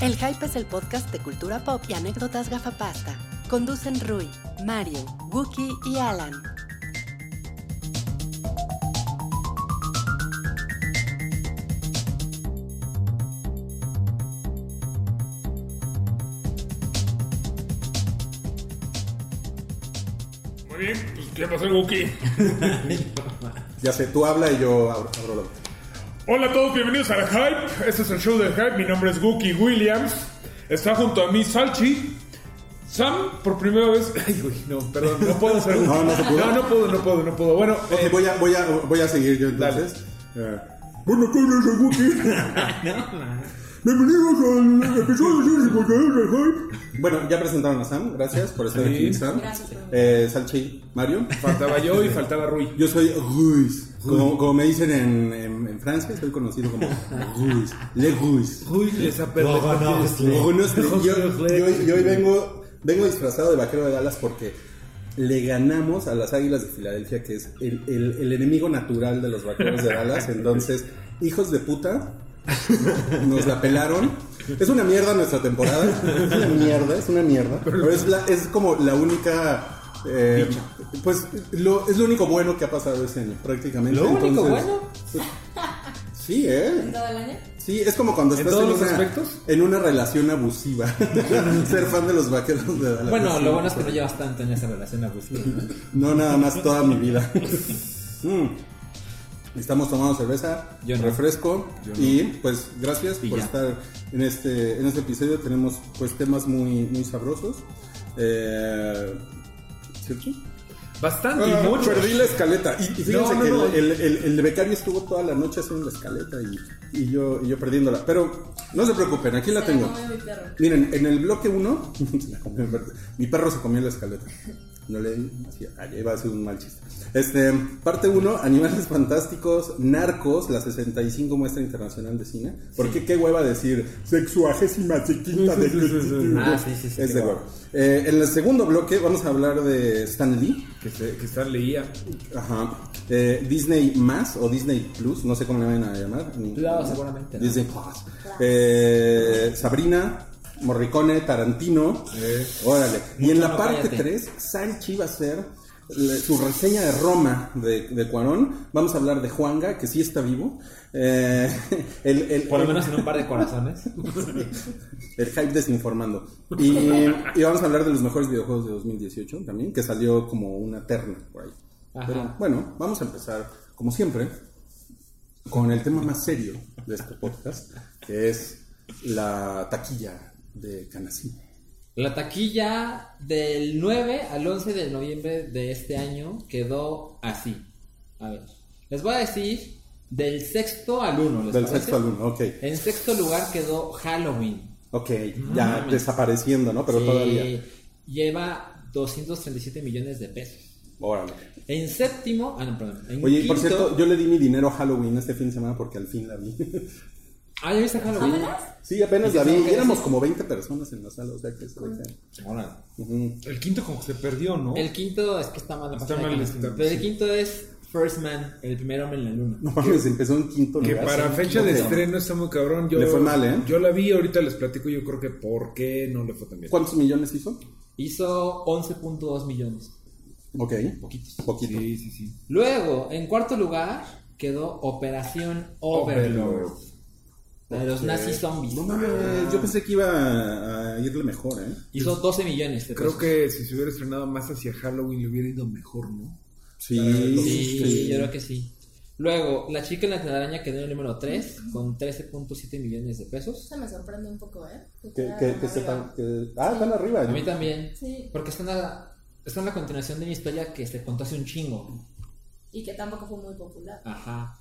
El Hype es el podcast de cultura pop y anécdotas gafapasta. Conducen Rui, Mario, Wookie y Alan. Muy bien, pues ¿qué pasó, Wookie? Ya sé, tú habla y yo abro, abro la boca. Hola a todos, bienvenidos al Hype. Este es el show del Hype. Mi nombre es Wookie Williams. Está junto a mí Salchi. Sam, por primera vez. Ay, güey, no, perdón, no puedo hacer Wookie. No, no se pudo. No, no puedo, no puedo, no puedo. Bueno, Ok, eh, voy, a, voy, a, voy a seguir yo entonces. Eh, Buenas tardes, soy Wookie. Bienvenidos al episodio 152 del Hype. Bueno, ya presentaron a Sam, gracias por estar Sí. aquí, Sam. Gracias. Eh, Salchi, Mario. faltaba yo y faltaba Rui. Yo soy Ruiz. Como, como me dicen en, en, en Francia, soy conocido como Ruiz. Le Ruiz. Rui les yo hoy vengo, vengo disfrazado de vaquero de Dallas porque le ganamos a las Águilas de Filadelfia, que es el, el- el enemigo natural de los vaqueros de Dallas. Entonces, hijos de puta, nos la pelaron. Es una mierda nuestra temporada. Es una mierda, es una mierda. Pero es, la- es como la única. eh, pues lo, es lo único bueno que ha pasado ese año, prácticamente. ¿Lo único Entonces, bueno? pues, sí, ¿eh? ¿En todo el año? Sí, es como cuando ¿En estás todos en, los una, aspectos? en una relación abusiva. Ser fan de los vaqueros de Dallas. Bueno, lo bueno es que no llevas tanto en esa relación abusiva. ¿no? No, nada más toda mi vida. Mm. Estamos tomando cerveza, Yo no. refresco Yo no. y pues gracias Y por ya. estar en este en este episodio. Tenemos pues temas muy muy sabrosos. Eh, ¿Cierto? Bastante Ah, y mucho. Perdí la escaleta. Y, y fíjense No, no, que no. El, el, el- becario estuvo toda la noche haciendo la escaleta y, y yo, y yo perdiéndola. Pero no se preocupen, aquí la Se tengo. comió mi perro. Miren, en el bloque 1, mi perro se comió la escaleta. No le ah, ya iba a ser un mal chiste. Este, parte 1, Animales Fantásticos, Narcos, la 65 muestra internacional de cine. Porque qué hueva decir sexuagésima chiquita de Ah, sí, sí, sí, Es de hueva. Eh, en el segundo bloque vamos a hablar de Stan Lee. Que, se, que Stan leía. Ajá. Eh, Disney más o Disney Plus, no sé cómo le van a llamar. Claro, seguramente, ¿no? Disney Plus. Eh, Sabrina, Morricone, Tarantino. Órale. Y en la no parte cállate. 3, Sanchi va a hacer le- su reseña de Roma de, de Cuarón. Vamos a hablar de Juanga, que sí está vivo. Eh, el, el- Por lo menos en un par de corazones. el hype desinformando. Y, y vamos a hablar de los mejores videojuegos de 2018 también, que salió como una terna por ahí. Ajá. Pero bueno, vamos a empezar, como siempre, con el tema más serio de este podcast, que es la taquilla de Canacín. La taquilla del 9 al 11 de noviembre de este año quedó así. A ver, les voy a decir del sexto al 1. ¿les Del parece? sexto al uno, ok. En sexto lugar quedó Halloween. Ok, ya desapareciendo, ¿no? Pero Sí, todavía. Lleva 237 millones de pesos. Órale. En séptimo, ah, no, perdón. En Oye, por cierto, yo le di mi dinero a Halloween este fin de semana porque al fin la vi. Ah, ¿ya viste Halloween? ¿Apenas? sí, apenas ¿Y la vi. que éramos como 20 personas en la sala, o sea que que- Órale. Ujú. El quinto como que se perdió, ¿no? El quinto es que está mal Está mal, está-. Pero el quinto es First Man, el primer hombre en la luna. No mames, empezó en quinto Que lugar. para sí. fecha de estreno está muy cabrón. Yo, Le fue mal, ¿eh? Yo la vi, ahorita les platico. Yo creo que por qué no le fue tan bien. ¿Cuántos millones hizo? Hizo 11.2 millones. Ok. Poquitos. Poquito. Sí, sí, sí. Luego, en cuarto lugar, quedó Operación Overlord. Overlord. De los Ok. nazis zombies. No mames, yo pensé que iba a irle mejor, ¿eh? Hizo 12 millones de Creo pesos. que si se hubiera estrenado más hacia Halloween le hubiera ido mejor, ¿no? Sí, Sí, yo creo que sí. Luego, La chica en la telaraña quedó en el número 3 con 13.7 millones de pesos. Eso me sorprende un poco, ¿eh? Que, que, tan que arriba. sepan que... Ah, están arriba. A ¿no? mí también. Sí, Porque está en la, está en la continuación de una historia que se contó hace un chingo. y que tampoco fue muy popular. Ajá.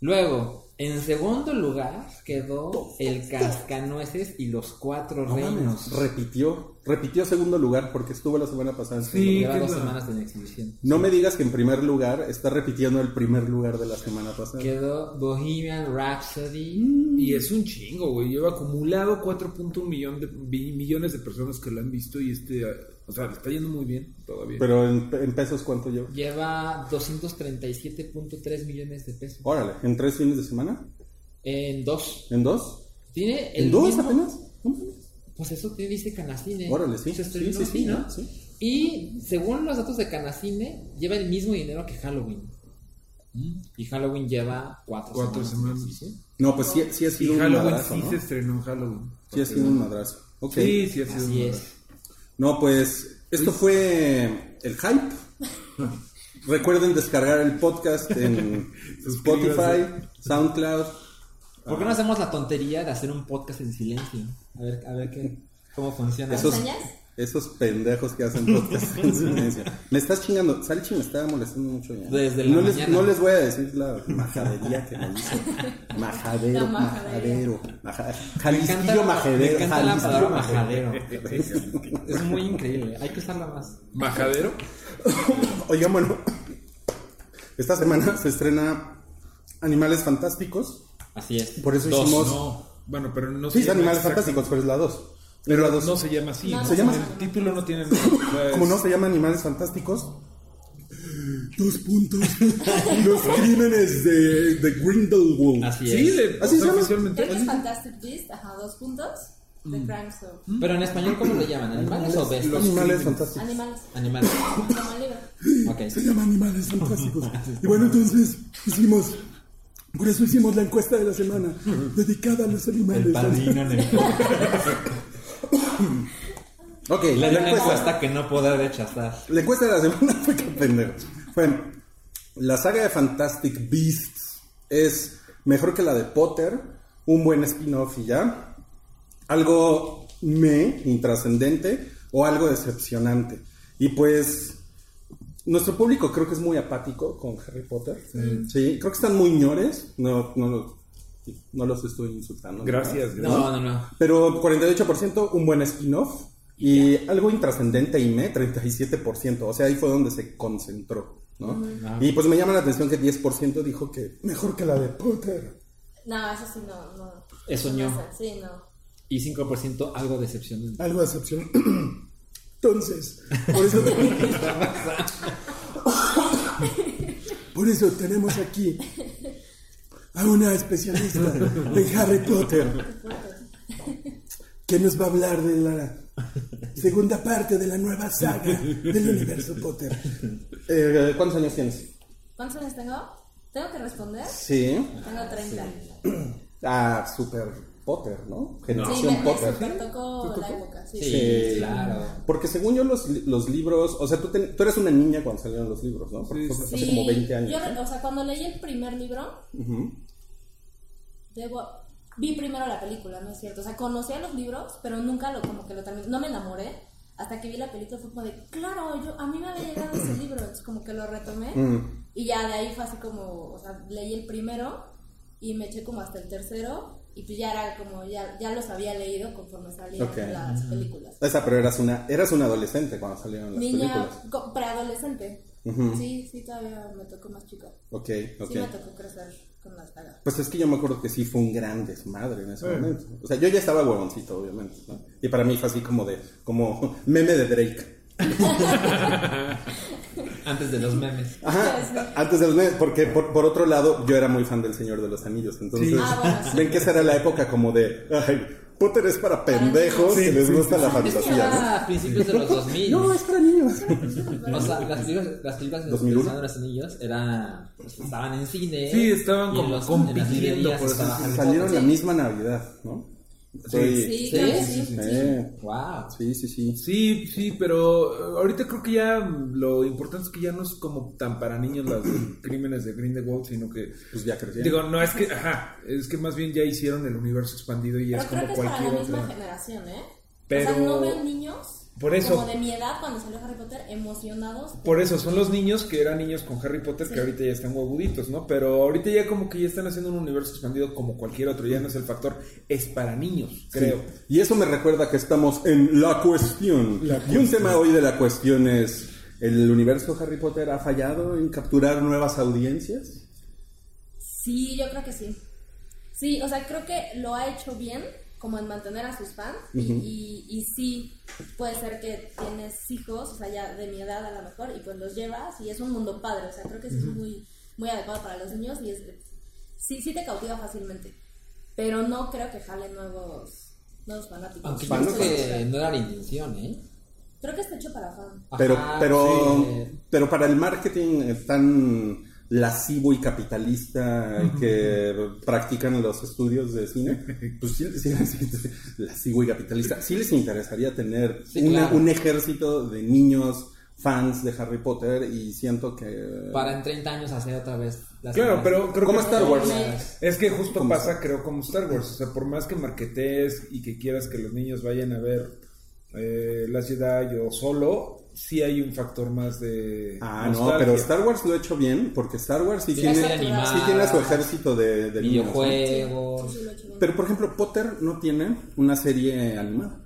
Luego, en segundo lugar quedó El Cascanueces y los Cuatro No mames, Reinos. repitió, repitió segundo lugar porque estuvo la semana pasada. en Sí. Lleva ¿qué dos semanas en exhibición. No me digas que en primer lugar está repitiendo el primer lugar de la semana pasada. Quedó Bohemian Rhapsody. Y es un chingo, güey. Lleva acumulado 4.1 millón de, millones de personas que lo han visto y este... O sea, le está yendo muy bien todavía. Pero en, en pesos, ¿cuánto lleva? Lleva 237.3 millones de pesos. Órale, ¿en tres fines de semana? En dos. ¿En dos? Tiene el ¿En dos mismo- apenas? Pues eso te dice Canacine. Órale, sí. Se Sí, estrenó sí, así, sí, ¿no? sí. Y según los datos de Canacine, lleva el mismo dinero que Halloween. Y Halloween lleva cuatro, Cuatro semanas. Sí, sí. No, pues sí, sí ha Y sido un Halloween madrazo, sí ¿no? se estrenó en Halloween. Sí ha sido un madrazo. Ok. Sí, sí ha sido Así un es. No, pues esto fue el hype. Recuerden descargar el podcast en Spotify, SoundCloud. ¿Por qué no hacemos la tontería de hacer un podcast en silencio? A ver, a ver qué, cómo funciona. Esos, enseñas? Esos pendejos que hacen podcast en silencio. Me estás chingando. Salchi me estaba molestando mucho ya. Desde la no, les, no les voy a decir la majadería que me hizo. Majadero, La majadero. Me encanta, Jalisquillo me majadero. la palabra majadero. majadero. es muy increíble. Hay que usarla más. ¿Majadero? Oigan, bueno. Esta semana se estrena Animales Fantásticos. Así es. Por eso Dos. hicimos. No. Bueno, pero no Sí, Animales Fantásticos, pero es la 2. Pero 2. no se llama así. No, no Se llama- El título no tiene. pues, Como no se llama Animales Fantásticos. Dos puntos. Los crímenes de, de Grindelwald. Así Sí, es. de, ¿Así se llama? oficialmente. Creo que es Fantastic Beast, ajá, dos puntos. The Mm. Crime Show. Pero en español, ¿cómo le llaman? ¿Animales o bestias? Animales Fantásticos. Animales. Animales. Como el libro. Ok. Se llama Animales Fantásticos. Y bueno, entonces hicimos. Por eso hicimos la encuesta de la semana, dedicada a los animales. El padrino Ok, Le la una encuesta. encuesta que no podrá rechazar. La encuesta de la semana fue que pendejo. Fue, la saga de Fantastic Beasts es mejor que la de Potter, un buen spin-off y ya. Algo me, intrascendente, o algo decepcionante. Y pues, nuestro público creo que es muy apático con Harry Potter. Sí, creo que están muy ñores. No, no, lo- no los estoy insultando. Gracias, gracias. No, no, no. Pero 48% un buen spin-off. Y algo intrascendente y me, 37%. O sea, ahí fue donde se concentró, ¿no? Y pues me llama la atención que 10% dijo que mejor que la de Potter. No, eso sí no. no. Eso no. Sí. Y 5% algo decepcionante. Algo de excepción. Entonces, por eso, por eso tenemos aquí a una especialista en Harry Potter que nos va a hablar de la segunda parte de la nueva saga del universo Potter. Eh, ¿Cuántos años tienes? ¿Cuántos años tengo? ¿Tengo que responder? Sí. Tengo 30. Ah, Super Potter, ¿no? Sí, Generación me, me Potter. super tocó la época. Sí. Sí, Sí. claro. Porque según yo los, los libros, o sea, tú, ten- tú eres una niña cuando salieron los libros, ¿no? Porque fue hace Sí, como 20 años. Yo, o sea, cuando leí el primer libro, Ujú. Debo, vi primero la película, ¿no es cierto? O sea, conocía los libros, pero nunca lo como que lo terminé. No me enamoré. Hasta que vi la película fue como de, claro, yo, a mí me había llegado ese libro, entonces como que lo retomé. Mm. Y ya de ahí fue así como, o sea, leí el primero y me eché como hasta el tercero. Y pues ya era como, ya, ya los había leído conforme salían Ok. las películas. Esa, pero eras una, eras una adolescente cuando salieron las Niña, películas. co- preadolescente. Ujú. Sí, sí, todavía me tocó más chica. Ok, ok. Sí me tocó crecer con. Pues es que yo me acuerdo que sí fue un gran desmadre en ese momento. O sea, yo ya estaba huevoncito, obviamente, ¿no? Y para mí fue así como de, como meme de Drake. Antes de los memes. Ajá, antes de los memes, porque por, por otro lado yo era muy fan del Señor de los Anillos, entonces Sí. Ah, bueno, sí. ven que esa era la época como de, ay, Potter es para pendejos Sí, que les sí, gusta la Es que fantasía, era a principios de los 2000. ¿no? No, es para niños. O sea, las películas, las películas de 2001. Señor de los Anillos eran, pues, estaban en cine. Sí, estaban como los- en las compitiendo, librerías por Salieron la misma Navidad, ¿no? Sí, Sí, creo que sí, sí. Eh, Wow. sí, sí, sí. Sí, sí, pero eh, ahorita creo que ya lo importante es que ya no es como tan para niños las crímenes de Grindelwald, sino que Pues ya crecieron. digo, no es que, ajá, es que más bien ya hicieron el universo expandido y Pero es creo como que es para cualquier la misma otra. generación, ¿eh? Pero- O sea, no veo niños Por eso. como de mi edad cuando salió Harry Potter emocionados. Por eso son los niños que eran niños con Harry Potter que ahorita ya están huevuditos, ¿no? Pero ahorita ya como que ya están haciendo un universo expandido como cualquier otro, ya no es el factor, es para niños, creo. Sí. Y eso me recuerda que estamos en La Cuestión. Y un tema hoy de La Cuestión es, ¿el universo Harry Potter ha fallado en capturar nuevas audiencias? Sí, yo creo que sí. Sí, o sea, creo que lo ha hecho bien, como en mantener a sus fans. y, y, y sí, puede ser que tienes hijos, o sea, ya de mi edad a lo mejor, y pues los llevas y es un mundo padre. O sea, creo que sí es muy, muy adecuado para los niños y es, sí, sí te cautiva fácilmente. Pero no creo que jale nuevos nuevos fanáticos. Aunque yo creo que no era la intención, ¿eh? Creo que está hecho para fan. Pero, Ajá, pero, sí. pero para el marketing tan lascivo y capitalista que practican los estudios de cine, pues sí, sí les- lascivo y capitalista, sí les interesaría tener Sí, una- claro. un ejército de niños fans de Harry Potter y siento que... Para en 30 años hacer otra vez las Claro, pero creo Como que Star Wars. Es que justo pasa, Star- creo, como Star Wars. O sea, por más que marquetees y que quieras que los niños vayan a ver eh, Last Jedi o solo, sí hay un factor más de. Ah, no, pero Star Wars lo ha hecho bien, porque Star Wars sí, Sí, tiene, animada, sí tiene a su ejército de, de niños, ¿no? videojuegos. Pero por ejemplo, Potter no tiene una serie animada.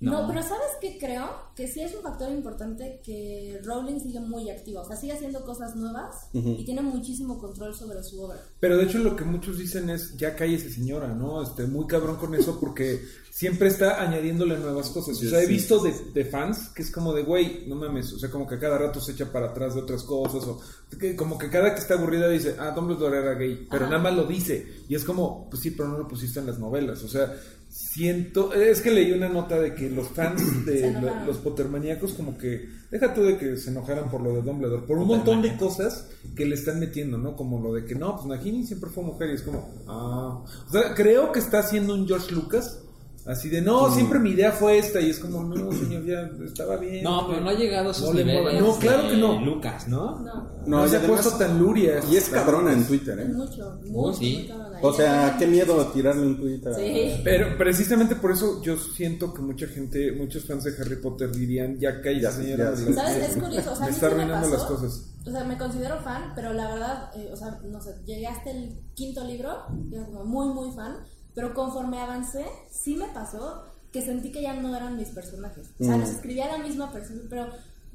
No. pero ¿sabes qué creo? Que sí es un factor importante que Rowling sigue muy activa. O sea, sigue haciendo cosas nuevas y tiene muchísimo control sobre su obra. Pero de hecho lo que muchos dicen es, ya cállese señora, ¿no? Este, muy cabrón con eso porque siempre está añadiéndole nuevas cosas. O sea, he visto de, de fans que es como de, güey, no mames, o sea, como que cada rato se echa para atrás de otras cosas o que como que cada que está aburrida dice, ah, Dumbledore era gay, pero nada más lo dice. Y es como, pues sí, pero no lo pusiste en las novelas. O sea, siento, es que leí una nota de que los fans de lo- los Pottermaníacos como que, deja tú de que se enojaran por lo de Dumbledore, por un montón de cosas que le están metiendo, ¿no? Como lo de que no, pues Nagini siempre fue mujer y es como, ah, o sea, creo que está haciendo un George Lucas, así de, no, siempre mi idea fue esta y es como, no, señor, ya estaba bien. No, pero no ha llegado a sus No le niveles. No, claro que no. Lucas, ¿no? No, No, se ha puesto tan luria. Y es cabrona en Twitter, ¿eh? mucho, mucho, sí. muy cabrona. O sea, qué miedo tirarle un tweet a... Sí. Pero precisamente por eso yo siento que mucha gente, muchos fans de Harry Potter dirían, ya Ya, señora. ya, me- ¿Sabes? Es curioso, o sea, me está sí arruinando las cosas. O sea, me considero fan, pero la verdad, eh, o sea, no sé, llegué hasta el quinto libro, yo como muy, muy fan, pero conforme avancé, sí me pasó que sentí que ya no eran mis personajes. O sea, los escribía la misma persona, pero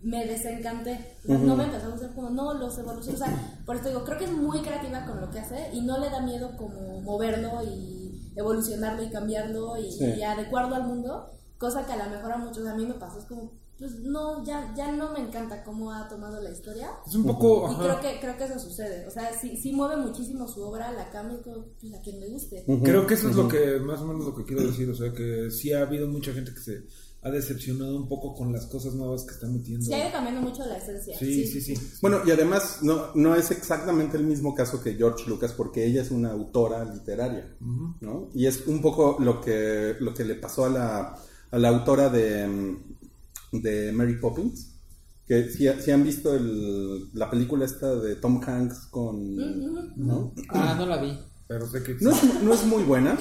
me desencanté. O sea, No me empezó a gustar como, no, los evoluciones. O sea, por esto digo, creo que es muy creativa con lo que hace y no le da miedo como moverlo y evolucionarlo y cambiarlo y, Sí. y adecuarlo al mundo, cosa que a lo mejor a muchos, a mí me pasó, es como, pues no, ya, ya no me encanta cómo ha tomado la historia. Es un poco... Y ajá. creo que, creo que eso sucede. O sea, sí, sí mueve muchísimo su obra, la cambia y todo, pues, a quien le guste. Creo que eso es lo que, más o menos lo que quiero decir, o sea, que sí ha habido mucha gente que se ha decepcionado un poco con las cosas nuevas que está metiendo. Sí, ha ido cambiando mucho la esencia. Sí, sí, sí. Bueno, y además no, no es exactamente el mismo caso que George Lucas porque ella es una autora literaria, ¿no? Y es un poco lo que, lo que le pasó a la, a la autora de, de Mary Poppins, que si, si han visto el- la película esta de Tom Hanks con... ¿no? Ah, no la vi. Pero sé que... No es, no es muy buena,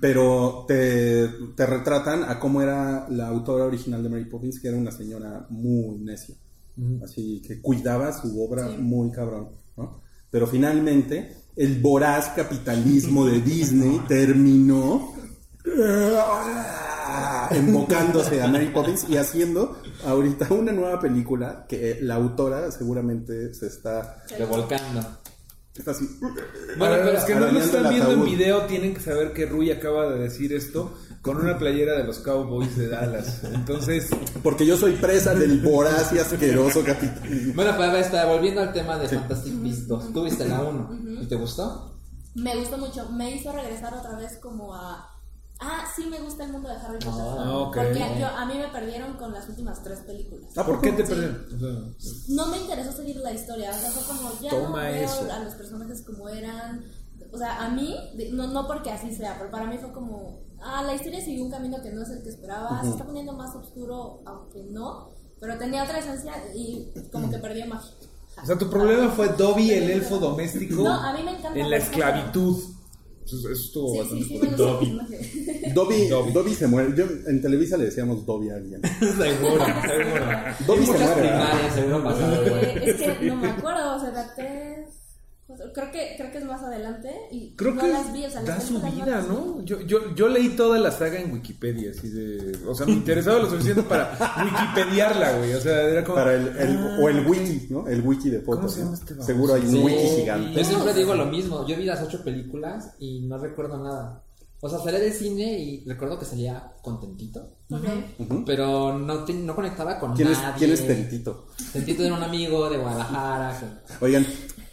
pero te, te retratan a cómo era la autora original de Mary Poppins, que era una señora muy necia. Así que cuidaba su obra muy cabrón. ¿no? Pero finalmente, el voraz capitalismo de Disney terminó embocándose a Mary Poppins y haciendo ahorita una nueva película que la autora seguramente se está, Revolcando. está así. Bueno, pero los que no lo están viendo en video tienen que saber que Rui acaba de decir esto con una playera de los Cowboys de Dallas. Entonces, Porque yo soy presa del voraz y asqueroso capitalismo. Bueno, para está, volviendo al tema de Fantastic Beasts 2. Tú viste la 1 y te gustó. Me gustó mucho. Me hizo regresar otra vez como a... Ah, sí me gusta el mundo de Harry Potter. Ah, ok. Porque yo, a mí me perdieron con las últimas tres películas. ah, ¿por qué te Sí. perdieron? O sea, no me interesó seguir la historia. O sea, fue como, ya Toma no veo eso. a los personajes como eran. O sea, a mí, no, no porque así sea, pero para mí fue como, ah, la historia siguió un camino que no es el que esperaba. Se está poniendo más oscuro, aunque no. Pero tenía otra esencia y como que perdió magia. o sea, tu problema fue Dobby, el elfo doméstico, No, a mí me encanta en la esclavitud. Pues eso, eso estuvo sí, bastante sí, sí, Dobby. Dobby, Dobby. Dobby, se muere. Yo en Televisa le decíamos Dobby a alguien. seguro, seguro. Dobby se muere. Primarias, seguro pasado, eh, Es que no me acuerdo, o sea, la 3. Creo que, creo que es más adelante y Creo no que las vi, o sea, las da su vida. ¿no? Yo, yo, yo leí toda la saga en Wikipedia, así de... O sea, me interesaba lo suficiente para wikipediarla, güey. O sea, era como... Para el, el- o el wiki, ¿no? El wiki de Potter. ¿Cómo se llama ¿no? este? Seguro hay un Sí. wiki gigante. Yo siempre digo lo mismo. Yo vi las ocho películas y no recuerdo nada. O sea, salí del cine y recuerdo que salía contentito. Ok. Ujú. Pero no, te- no conectaba con ¿Quién es, nadie. ¿Quién es Tentito? Tentito era un amigo de Guadalajara. que- Oigan,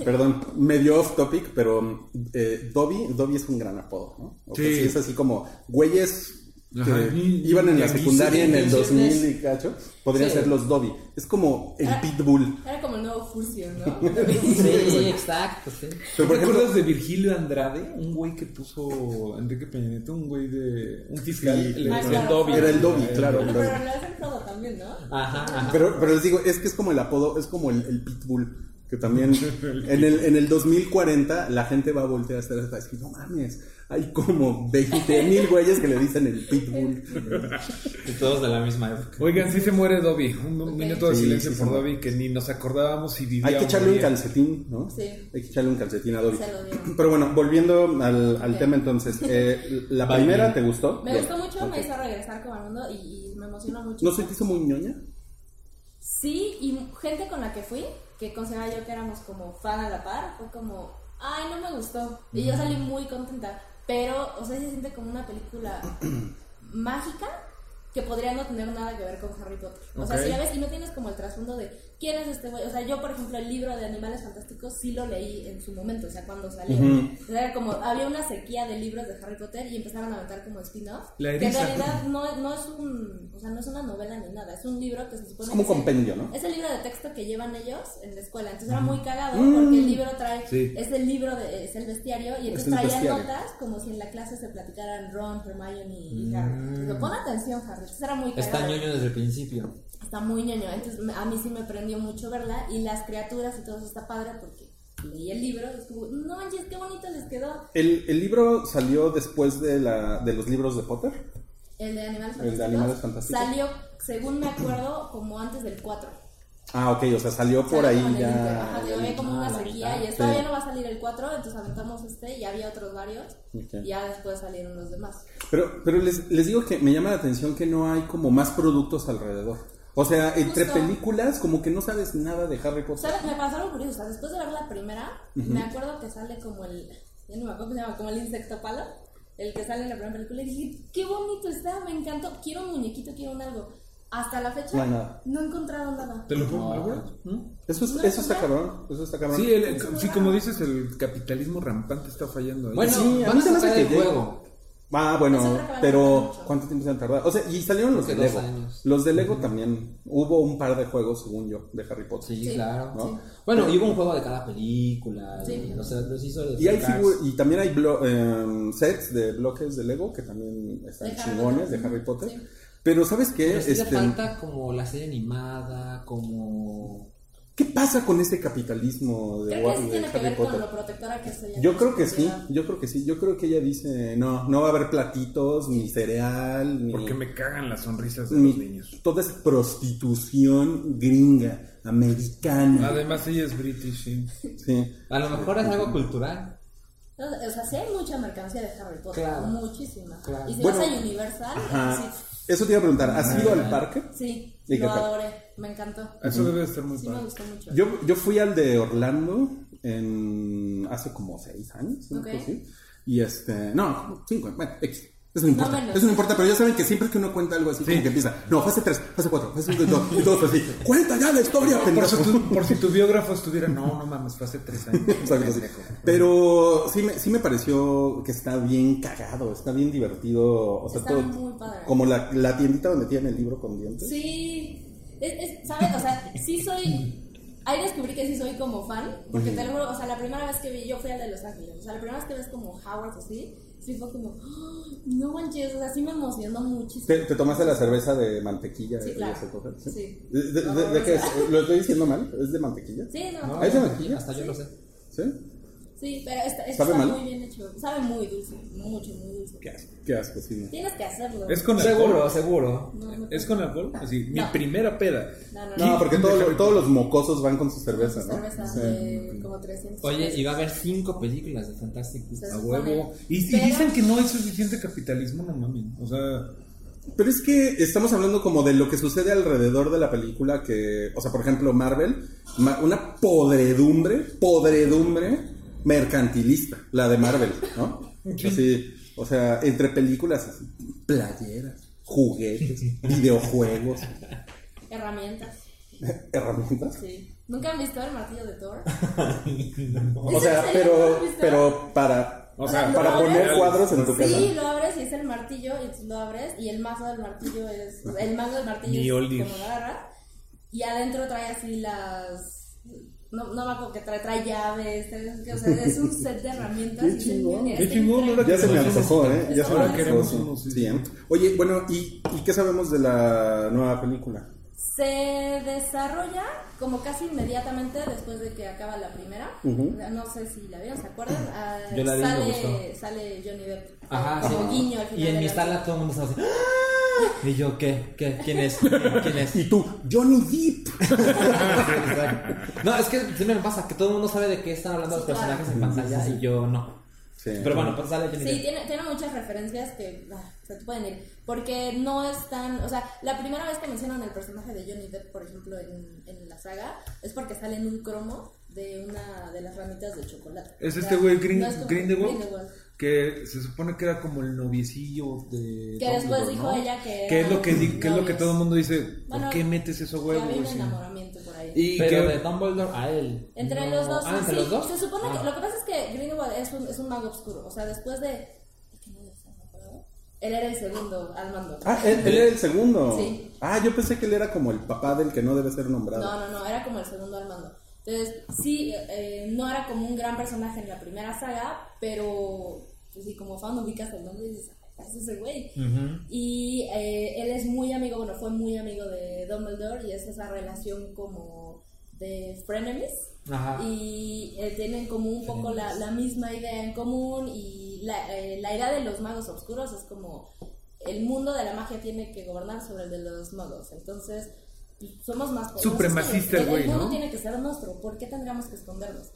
perdón, medio off topic, pero eh, Dobby, Dobby es un gran apodo, ¿no? O sea, Sí. sí, es así como güeyes que Ajá, iban en la secundaria en el y- 2000 y cacho, podrían Sí. ser los Dobby. Es como el. Pitbull. Era como el nuevo Furcio, ¿no? Sí, exacto, sí. Pero, ¿Te por ejemplo, acuerdas de Virgilio Andrade? Un güey que puso Enrique Peña Nieto, un güey de. Un fiscal. Sí. Ah, claro. Dobby. Era el Dobby, claro. Pero en realidad es el Frodo también, ¿no? Ajá, ajá. Pero, pero les digo, es que es como el apodo, es como el, el Pitbull. Que también en el, en el 2040 la gente va a voltear a estar a decir, no mames, hay como 20 mil güeyes que le dicen el Pitbull. Y todos de la misma época. Oigan, sí se muere Dobby. Un, minuto de Sí, silencio sí por muere. Dobby que ni nos acordábamos si vivía Hay que echarle un calcetín, ¿no? Sí. Hay que echarle un calcetín a Dobby. Se lo dieron. Pero bueno, volviendo al, al tema entonces, eh, ¿la Bye. primera te gustó? Me gustó mucho, me hizo regresar como al mundo y, y me emocionó mucho. ¿No se te hizo muy ñoña? Sí, y gente con la que fui, que consideraba yo que éramos como fan a la par, fue como, ay, no me gustó. Y yo salí muy contenta, pero, o sea, se siente como una película mágica que podría no tener nada que ver con Harry Potter. O sea, si la ves y no tienes como el trasfondo de quién es este güey. O sea, yo, por ejemplo, el libro de Animales Fantásticos sí lo leí en su momento, o sea, cuando salió. Ujú. O sea, era como, había una sequía de libros de Harry Potter y empezaron a aventar como spin-off. La Que en realidad no, no es un, o sea, no es una novela ni nada, es un libro que se supone Es como un compendio, ¿no? es el libro de texto que llevan ellos en la escuela. Entonces era muy cagado porque el libro trae, Sí. es el libro, de, es el bestiario, y entonces traía bestiario. notas como si en la clase se platicaran Ron, Hermione y Harry. Digo, pon atención, Harry. Entonces era muy Está cagado. ñoño desde el principio. Está muy ñoño. Entonces a mí sí me prendió mucho verla y las criaturas y todo eso está padre porque leí el libro y estuvo, no manches, qué bonito les quedó. ¿El, el libro salió después de, la, de los libros de Potter? El de Animales El de Fantásticos. Animales Fantásticos. Salió, según me acuerdo, como antes del 4. Ah, ok, o sea, salió por Sale ahí ya. Ajá, había como Ah, una sequía y todavía no va a salir el 4, entonces aventamos este y había otros varios. Ok. Y ya después salieron los demás. Pero, pero les, les digo que me llama la atención que no hay como más productos alrededor. O sea, entre Justo. películas como que no sabes nada de Harry Potter. ¿Sabes? Me pasó algo curioso. O sea, después de ver la primera, me acuerdo que sale como el. Ya no me acuerdo cómo se llama, como el insecto palo. El que sale en la primera película. Y dije, qué bonito está, me encantó. Quiero un muñequito, quiero un algo. Hasta la fecha No no he encontrado nada. ¿Te lo juro? güey? Eso, es- ¿No eso está cabrón. Eso está cabrón. Sí, el- sí, como dices, el capitalismo rampante está fallando ahí. Bueno, Sí, a mí se me hace que juego. Ah, bueno, pero. ¿cuánto tiempo se han tardado? O sea, y salieron los de Lego. años. Los de Lego también. Hubo un par de juegos, según yo, de Harry Potter. Sí, Sí, claro. ¿no? sí. Bueno, y hubo un juego de cada película. Sí. Y, o sea, los hizo de Y, hay y también hay blo- em, sets de bloques de Lego que también están De Harry chingones de. Harry Potter. Sí. Pero ¿sabes qué? Pero Este, falta como la serie animada, como... ¿Qué pasa con este capitalismo de, Creo que Wa- sí de tiene que Harry ver Potter? con lo protectora que es ella. Yo creo que sí, propiedad. yo creo que sí. Yo creo que ella dice, no, no va a haber platitos, ni cereal, ni, Porque me cagan las sonrisas de ni los niños. toda esa prostitución gringa, americana. Además, ella es british, sí. Sí. A lo mejor es algo cultural. O sea, sí hay mucha mercancía de Harry Potter. Claro. Muchísima. Claro. Y si Bueno, vas a Universal, Ajá. sí. Eso te iba a preguntar, ¿has ido al parque? Sí, ¿Y qué lo adoré. Me encantó. Eso debe de estar muy Sí, me gustó mucho. Yo, yo fui al de Orlando en hace como seis años, ¿no? Ok. Pues sí. Y este, no, cinco, bueno, X. Eso no importa, eso no importa, pero ya saben que siempre que uno cuenta algo así, como que empieza, no, fase tres, fase cuatro, fase cinco, y todo, y todos así, cuenta ya la historia, Por pendejo. si, tu, por si tu biógrafo estuviera, no, no mames, fue hace tres años. Exacto, sí. Pero sí me, sí me pareció que está bien cagado, está bien divertido. O sea, Está todo. muy padre. Como la, la tiendita donde tiene el libro con dientes. Sí, es, es- ¿sabes? O sea, sí soy. Ahí descubrí que sí soy como fan, porque te lo juro, o sea, la primera vez que vi, yo fui al de Los Ángeles, o sea, la primera vez que ves como Howard así, sí fue como, ¡Ah! no manches, o sea, sí me emocionó muchísimo. ¿Te, te tomaste la cerveza de mantequilla? Sí, claro. ¿Sí? Sí. ¿De, de- de- de qué es? ¿Lo estoy diciendo mal? ¿Es de mantequilla? Sí, no, No, ¿Ah, es de mantequilla? Hasta yo lo sé. ¿Sí? Sí, pero está, está muy bien hecho, sabe muy dulce, mucho, muy dulce. Qué asco, qué asco, sí. no. Tienes que hacerlo. ¿Es con Seguro, alcohol? seguro. No, no, ¿Es con alcohol? Así, mi primera peda. no, no, No, no. porque todo lo- todos los mocosos van con su cerveza, ¿no? cerveza Sí. de como 300 Oye, pesos. y va a haber cinco películas de Fantastic Beasts. A huevo. Y, dicen que no hay suficiente capitalismo, no mames. O sea, Pero es que estamos hablando como de lo que sucede alrededor de la película que, o sea, por ejemplo, Marvel, ma- una podredumbre, podredumbre mercantilista, la de Marvel, ¿no? Así, o sea, entre películas, así, playeras, juguetes, videojuegos, Herramientas, herramientas. sí. ¿Nunca han visto el martillo de Thor? O sea, pero, pero para, O sea, para ¿lo poner abres? cuadros en tu casa. Sí, lo abres y es el martillo, y entonces lo abres, y el mazo del martillo es. El mango del martillo es como la garra, y adentro trae así las. No, no me acuerdo que trae, trae llaves, trae- o sea, es un set de herramientas. Qué chingón. Qué chingón, ahora Ya se me antojó. ¿eh? Ya se me antojó. ¿eh? Oye, bueno, ¿y, ¿y qué sabemos de la nueva película? Se desarrolla como casi inmediatamente después de que acaba la primera. Ujú. No sé si la vieron, ¿se acuerdan? Ah, Yo la vi y me sale, gustó. sale Johnny Depp. Ajá, como sí. guiño al final. Y en mi la sala todo el mundo estaba así. "¡Ah!". Y yo, ¿qué? ¿Qué? ¿Quién es? ¿Quién es? Y tú, Johnny Depp. Exacto. No, es que siempre me pasa que todo el mundo sabe de qué están hablando Sí, los personajes claro. en pantalla y yo no. Sí. Pero bueno, pues sale Sí, tiene, tiene muchas referencias que ah, se te pueden ir. Porque no es tan. O sea, la primera vez que mencionan el personaje de Johnny Depp, por ejemplo, en, en la saga, es porque sale en un cromo de una de las ramitas de chocolate. Es O este güey Green, no es Grindelwald. Que se supone que era como el noviecillo de Que después Dumbledore, dijo ¿no? ella que que es lo que, di- que es lo que novios. todo el mundo dice Bueno, ¿por qué metes eso Que huevo? había un? Sí. enamoramiento por ahí. y Pero que de Dumbledore a él. Entre No. los dos, Ah, ¿entre sí, los dos? se supone Ah. que lo que pasa es que Grindelwald es un, es un mago oscuro, o sea, después de. Él era el segundo al mando. Ah, él, él era el segundo. Sí. Ah, yo pensé que él era como el papá del que no debe ser nombrado. No, no, no, era como el segundo al mando. Entonces, sí, eh, no era como un gran personaje en la primera saga, pero, pues sí, como fan ubicas el nombre y dices, "Ay, es ese güey. Y eh, él es muy amigo, bueno, fue muy amigo de Dumbledore y es esa relación como de frenemies. Ajá. Y eh, tienen como un poco la, la misma idea en común y la, eh, la idea de los magos oscuros es como el mundo de la magia tiene que gobernar sobre el de los magos. Entonces, somos más poderosos. Supremacista que el ellos. güey, El mundo ¿no? tiene que ser nuestro. ¿Por qué tendríamos que escondernos?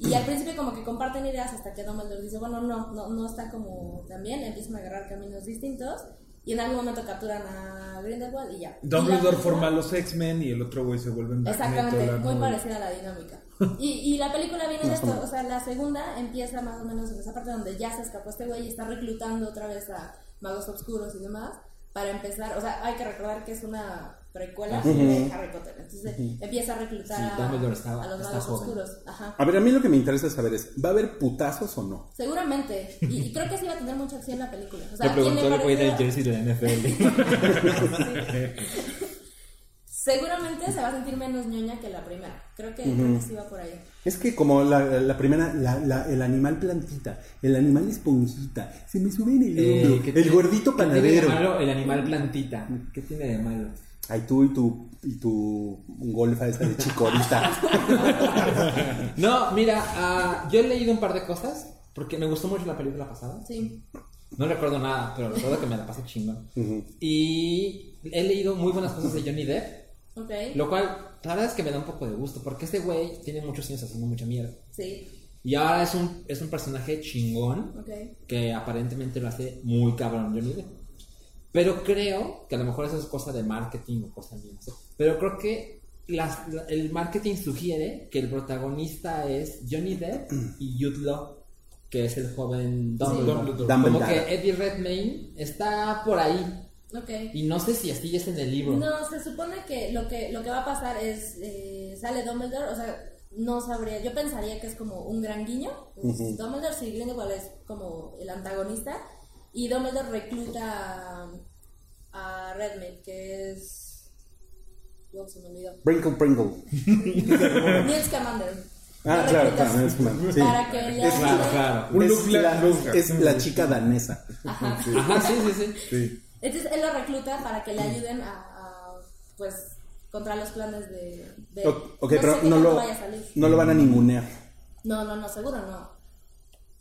Y al principio como que comparten ideas hasta que Dumbledore dice, bueno, no, no, no está como también, empiezan a agarrar caminos distintos y en algún momento capturan a Grindelwald y ya. Y la Dumbledore película- forma a los X-Men y el otro güey se vuelve Magneto, Exactamente, la muy novela. parecida a la dinámica. Y, y la película viene de esto, o sea, la segunda empieza más o menos en esa parte donde ya se escapó este güey y está reclutando otra vez a magos oscuros y demás para empezar, o sea, hay que recordar que es una precuela de Harry Potter, entonces empieza a reclutar Sí, a, Dumbledore estaba- a los magos joven. oscuros. Ajá. A ver, a mí lo que me interesa saber es, ¿va a haber putazos o no? Seguramente, y, y creo que sí va a tener mucha acción la película. O sea, preguntó ¿quién le el güey del jersey de la NFL. Seguramente se va a sentir menos ñoña que la primera. Creo que, creo que sí va por ahí. Es que como la, la primera, la- la- el animal plantita, el animal esponjita, se me sube en el Eh, hombro, ¿qué el gordito ¿qué tiene de panadero. malo el animal plantita? ¿Qué tiene de malo? Ay, tú y tu, y tu golfa esa de chicorita. No, mira, ah, yo he leído un par de cosas porque me gustó mucho la película pasada. Sí. No recuerdo nada, pero recuerdo que me la pasé chingón. Y he leído muy buenas cosas de Johnny Depp, Ok. lo cual la verdad es que me da un poco de gusto porque este güey tiene muchos años haciendo mucha mierda. Sí. Y ahora es un, es un personaje chingón que aparentemente lo hace muy cabrón Johnny Depp. Pero creo que a lo mejor eso es cosa de marketing o cosa mía, no sé. Pero creo que las- la- el marketing sugiere que el protagonista es Johnny Depp y Jude Law, que es el joven Dumbledore. Dumbledore. Como que Eddie Redmayne está por ahí. Ok. Y no sé si así es en el libro. No, se supone que lo que lo que va a pasar es eh, sale Dumbledore, o sea, no sabría, yo pensaría que es como un gran guiño. Dumbledore sí, Grindelwald es como el antagonista y Dumbledore recluta a, a Redmayne, que es wow, se me olvidó. Brinkle Pringle. Newt Scamander. Ah, claro, claro, es una- sí. Para que le Es-. Claro, claro. Un es, la, es la chica danesa. Ajá. Ajá, sí, sí, sí. Sí. Entonces él lo recluta para que le ayuden a, a, pues contra los planes de, de O- ok, no pero no lo, vaya a salir. no lo van a ningunear. No, no, no, seguro no.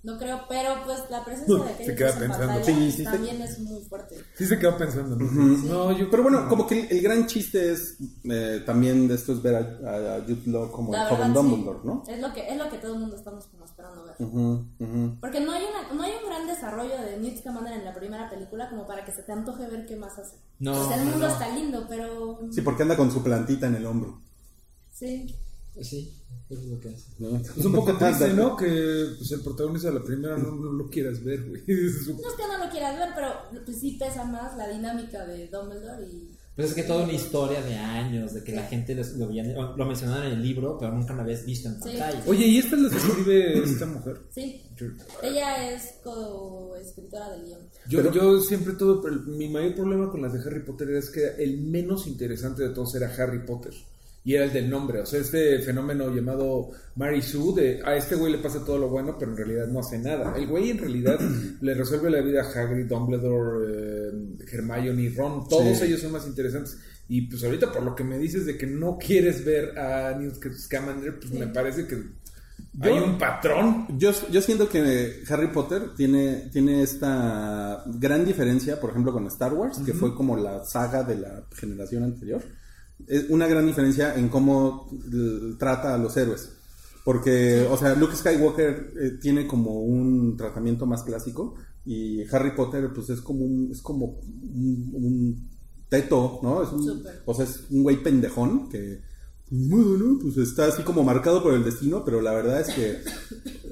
No creo, pero pues la presencia de Se queda Spacey en pensando. pantalla Sí, sí, sí. también es muy fuerte. Sí se quedó pensando, ¿no? No, yo Pero bueno, como que el, el gran chiste es eh, también de esto es ver a, a- a Jude Law como La el joven verdad. Dumbledore, ¿no? Es lo que es lo que todo el mundo estamos como esperando ver. Porque no hay una no hay un gran desarrollo de Newt Scamander en la primera película como para que se te antoje ver qué más hace. No, O sea, el mundo no. está lindo, pero Sí, porque anda con su plantita en el hombro. sí. Sí, eso es lo que hace. ¿no? Es un poco triste, ¿no? Que pues, el protagonista de la primera no, no lo quieras ver, güey. No es que no lo quieras ver, pero pues sí pesa más la dinámica de Dumbledore y Pues es que toda una historia de años, de que la gente los- lo, lo mencionaban en el libro, pero nunca lo habías visto en Sí. pantalla. Oye, ¿y esta la escribe esta mujer? Sí, ella es co-escritora del guion. Yo, Pero- yo siempre tuve, mi mayor problema con las de Harry Potter es que el menos interesante de todos era Harry Potter. Y era el del nombre, o sea, este fenómeno llamado Mary Sue, de a este güey le pasa todo lo bueno, pero en realidad no hace nada. El güey en realidad le resuelve la vida a Hagrid, Dumbledore, eh, Hermione, Ron, todos Sí. ellos son más interesantes. Y pues ahorita por lo que me dices de que no quieres ver a Newt Scamander, pues me parece que hay un patrón. Yo, yo siento que Harry Potter tiene, tiene esta gran diferencia, por ejemplo, con Star Wars, que fue como la saga de la generación anterior. Es una gran diferencia en cómo trata a los héroes. Porque, o sea, Luke Skywalker eh, tiene como un tratamiento más clásico y Harry Potter, pues es como un, es como un, un teto, ¿no? Es un, o sea, es un güey pendejón que, bueno, pues está así como marcado por el destino, pero la verdad es que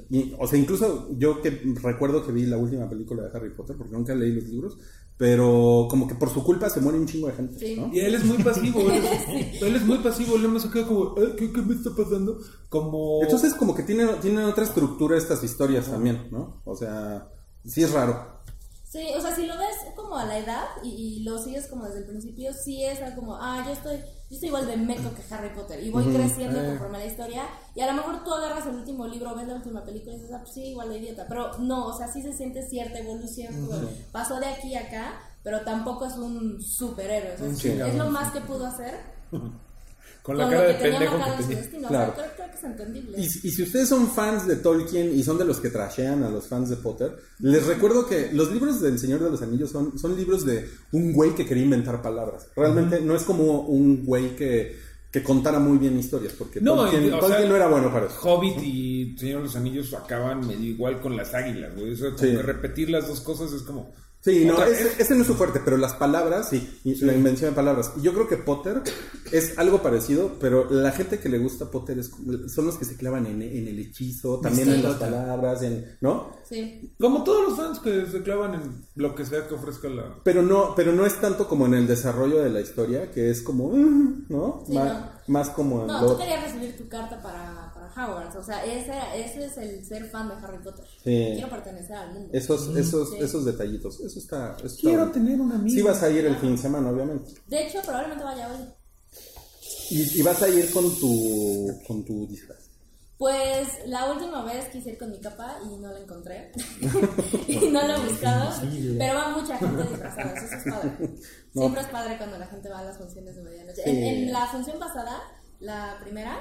y, o sea, incluso yo que recuerdo que vi la última película de Harry Potter, porque nunca leí los libros, pero como que por su culpa se muere un chingo de gente, Sí. ¿no? Y él es muy pasivo, él es, él es muy pasivo, él no se queda como, "Eh, ¿qué, qué me está pasando? Como... Entonces como que tienen, tienen otra estructura estas historias también, ¿no? O sea, sí es raro. Sí, o sea, si lo ves como a la edad y, y lo sigues como desde el principio, sí es algo como, ah, yo estoy, yo estoy igual de meco que Harry Potter y voy creciendo Eh. conforme la historia y a lo mejor tú agarras el último libro, ves la última película y dices, ah, pues sí, igual de idiota, pero no, o sea, sí se siente cierta evolución, pasó de aquí a acá, pero tampoco es un superhéroe, o sea, Un es- chingado. es lo más que pudo hacer con la con cara de pendejo que tenía. destino, Claro. o sea, creo, creo que es entendible. Y, y si ustedes son fans de Tolkien y son de los que trashean a los fans de Potter, les recuerdo que los libros del Señor de los Anillos son, son libros de un güey que quería inventar palabras. Realmente no es como un güey que, que contara muy bien historias, porque No, Tolkien, y- o Tolkien sea, no era bueno para eso. Hobbit y Señor de los Anillos acaban medio igual con las águilas, güey. O sea, como Sí. que repetir las dos cosas es como... Sí, no, ¿Otra ese, ese no es su fuerte, pero las palabras, sí, y la invención de palabras. Y yo creo que Potter es algo parecido, pero la gente que le gusta Potter es, son los que se clavan en, en el hechizo, también Sí. en las palabras, en, ¿no? Sí, Como todos los fans que se clavan en lo que sea que ofrezca la... Pero no, pero no es tanto como en el desarrollo de la historia, que es como, "Mm", ¿no? Sí, más, no. más como No, lo- tú querías recibir tu carta para Hogwarts. O sea, ese, ese es el ser fan de Harry Potter. Sí. Quiero pertenecer al mundo. esos, esos, Sí. esos detallitos. Eso está. eso Quiero tener un amigo. Sí vas a ir el fin de semana, obviamente. De hecho, probablemente vaya hoy. Y, y vas a ir con tu, con tu disfraz. Pues la última vez quise ir con mi capa y no la encontré. y no la he buscado. Pero va mucha gente disfrazada. Eso es padre. Siempre es padre cuando la gente va a las funciones de medianoche. Sí. En, en la función pasada, la primera,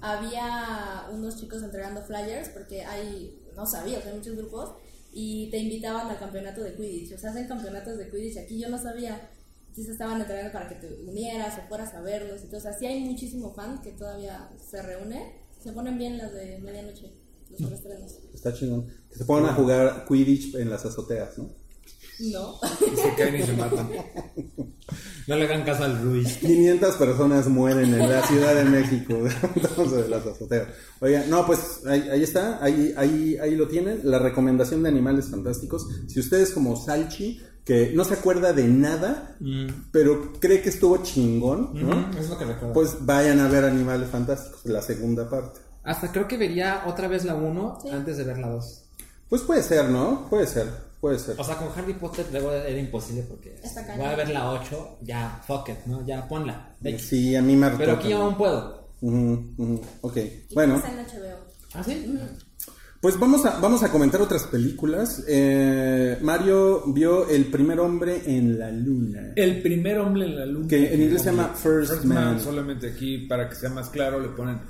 había unos chicos entregando flyers porque hay, no sabía, o sea, hay muchos grupos y te invitaban al campeonato de Quidditch. O sea, hacen campeonatos de Quidditch aquí, yo no sabía. Entonces estaban entrenando para que te unieras o fueras a verlos y todo. O sea, sí hay muchísimo fan que todavía se reúne. Se ponen bien las de medianoche, los sobreestrenos. Está chingón. Que se pongan a jugar Quidditch en las azoteas, ¿no? No. Y se caen y se matan. No le hagan caso al Ruiz. 500 personas mueren en la Ciudad de México de las azoteas. Oiga, no, pues ahí, ahí está, ahí, ahí, ahí lo tienen, la recomendación de animales fantásticos. Si ustedes como Salchi, que no se acuerda de nada, pero cree que estuvo chingón, ¿no? Es lo que recuerdo. Pues vayan a ver Animales Fantásticos, la segunda parte. Hasta creo que vería otra vez la 1 Sí. antes de ver la 2. Pues puede ser, ¿no? Puede ser, puede ser. O sea, con Harry Potter luego era imposible porque voy a ver la 8, ya, fuck it, ¿no? Ya ponla. Sí, a mí me Pero aquí aún puedo. Ujú, Ok, Y bueno. está en HBO. ¿Ah, sí? Pues vamos a, vamos a comentar otras películas. Eh, Mario vio El primer hombre en la luna. El primer hombre en la luna. Que en inglés se llama First, First Man. Man. Solamente aquí, para que sea más claro, le ponen...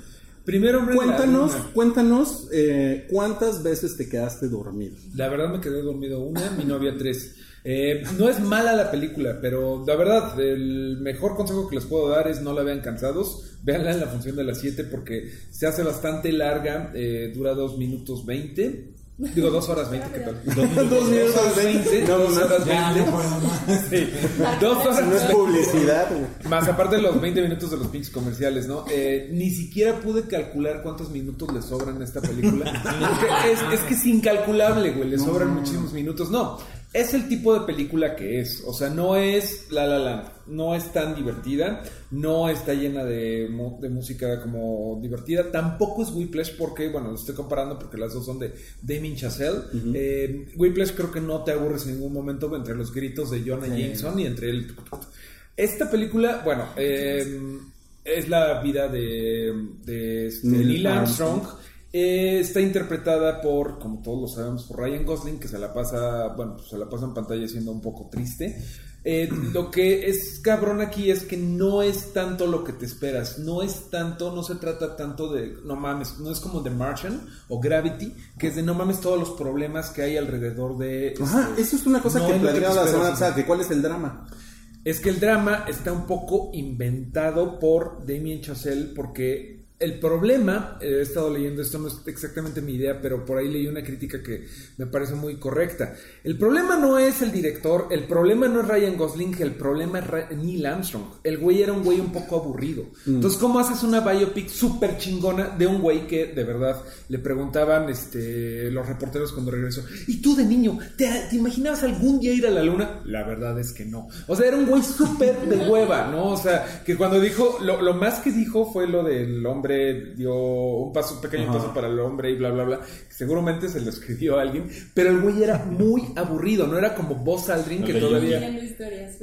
Primer hombre Cuéntanos, la cuéntanos eh, cuántas veces te quedaste dormido. La verdad me quedé dormido una, mi novia tres. Eh, no es mala la película, pero la verdad, el mejor consejo que les puedo dar es no la vean cansados. Véanla en la función de las 7 porque se hace bastante larga, eh, dura 2 minutos 20. Digo, 2 horas 20, ¿qué tal? Dos minutos veinte. No, dos horas Ya, 20. no puedo más. Sí, dos horas No es publicidad. güey. más aparte de los 20 minutos de los pinches comerciales, ¿no? Eh, ni siquiera pude calcular cuántos minutos le sobran a esta película. Es que es incalculable, güey. Le sobran muchísimos minutos. No, es el tipo de película que es. O sea, no es La La Land, no es tan divertida, no está llena de, de música como divertida. Tampoco es Whiplash porque, bueno, lo estoy comparando porque las dos son de Damien Chazelle. Eh, Whiplash creo que no te aburres en ningún momento entre los gritos de Jonah Jameson y entre el... Esta película, bueno, eh, es la vida de, de este, Neil Armstrong. Eh, está interpretada por, como todos lo sabemos, por Ryan Gosling, que se la pasa, bueno, pues, se la pasa en pantalla siendo un poco triste. Eh, lo que es cabrón aquí es que no es tanto lo que te esperas, no es tanto, no se trata tanto de, no mames, no es como The Martian o Gravity, que es de no mames todos los problemas que hay alrededor de... Ajá, este, eso es una cosa no que platicaba la semana pasada, que cuál es el drama. Es que el drama está un poco inventado por Damien Chazelle porque el problema, eh, he estado leyendo, esto no es exactamente mi idea, pero por ahí leí una crítica que me parece muy correcta. El problema no es el director, el problema no es Ryan Gosling, el problema es Ra- Neil Armstrong. El güey era un güey un poco aburrido. Entonces, ¿cómo haces una biopic súper chingona de un güey que de verdad le preguntaban este, los reporteros cuando regresó? ¿Y tú de niño, ¿te, te imaginabas algún día ir a la luna? La verdad es que no. O sea, era un güey súper de hueva, ¿no? O sea, que cuando dijo, lo, lo más que dijo fue lo del hombre dio un paso, un pequeño paso para el hombre y bla, bla, bla. Seguramente se lo escribió a alguien, pero el güey era muy aburrido, no era como Buzz Aldrin que todavía...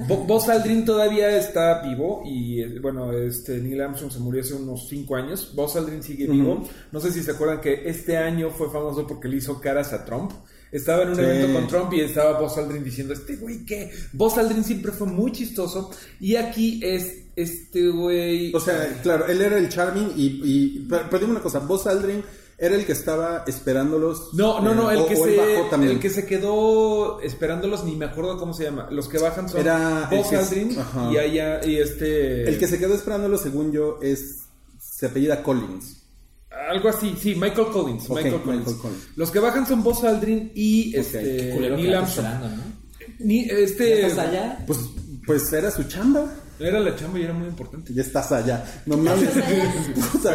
Bo- Buzz Aldrin todavía está vivo y bueno, este Neil Armstrong se murió hace unos 5 años. Buzz Aldrin sigue vivo. No sé si se acuerdan que este año fue famoso porque le hizo caras a Trump. Estaba en un Sí. evento con Trump y estaba Buzz Aldrin diciendo, este güey qué. Buzz Aldrin siempre fue muy chistoso y aquí es este güey... O sea, claro, él era el charming y... y pero, pero dime una cosa, Buzz Aldrin era el que estaba esperándolos... No, no, no, eh, el que, o se, el que se quedó esperándolos, ni me acuerdo cómo se llama. Los que bajan son Era Buzz Aldrin y allá, y este... El que se quedó esperándolos, según yo, es... Se apellida Collins. Algo así, sí, Michael Collins. Ok, Michael, Collins. Michael Collins. Los que bajan son Buzz Aldrin y este, Culero que Neil Armstrong. ¿no? Ni- este, ¿Ya estás allá? Pues, pues era su chamba. Era la chamba y era muy importante. Ya estás allá. No mames.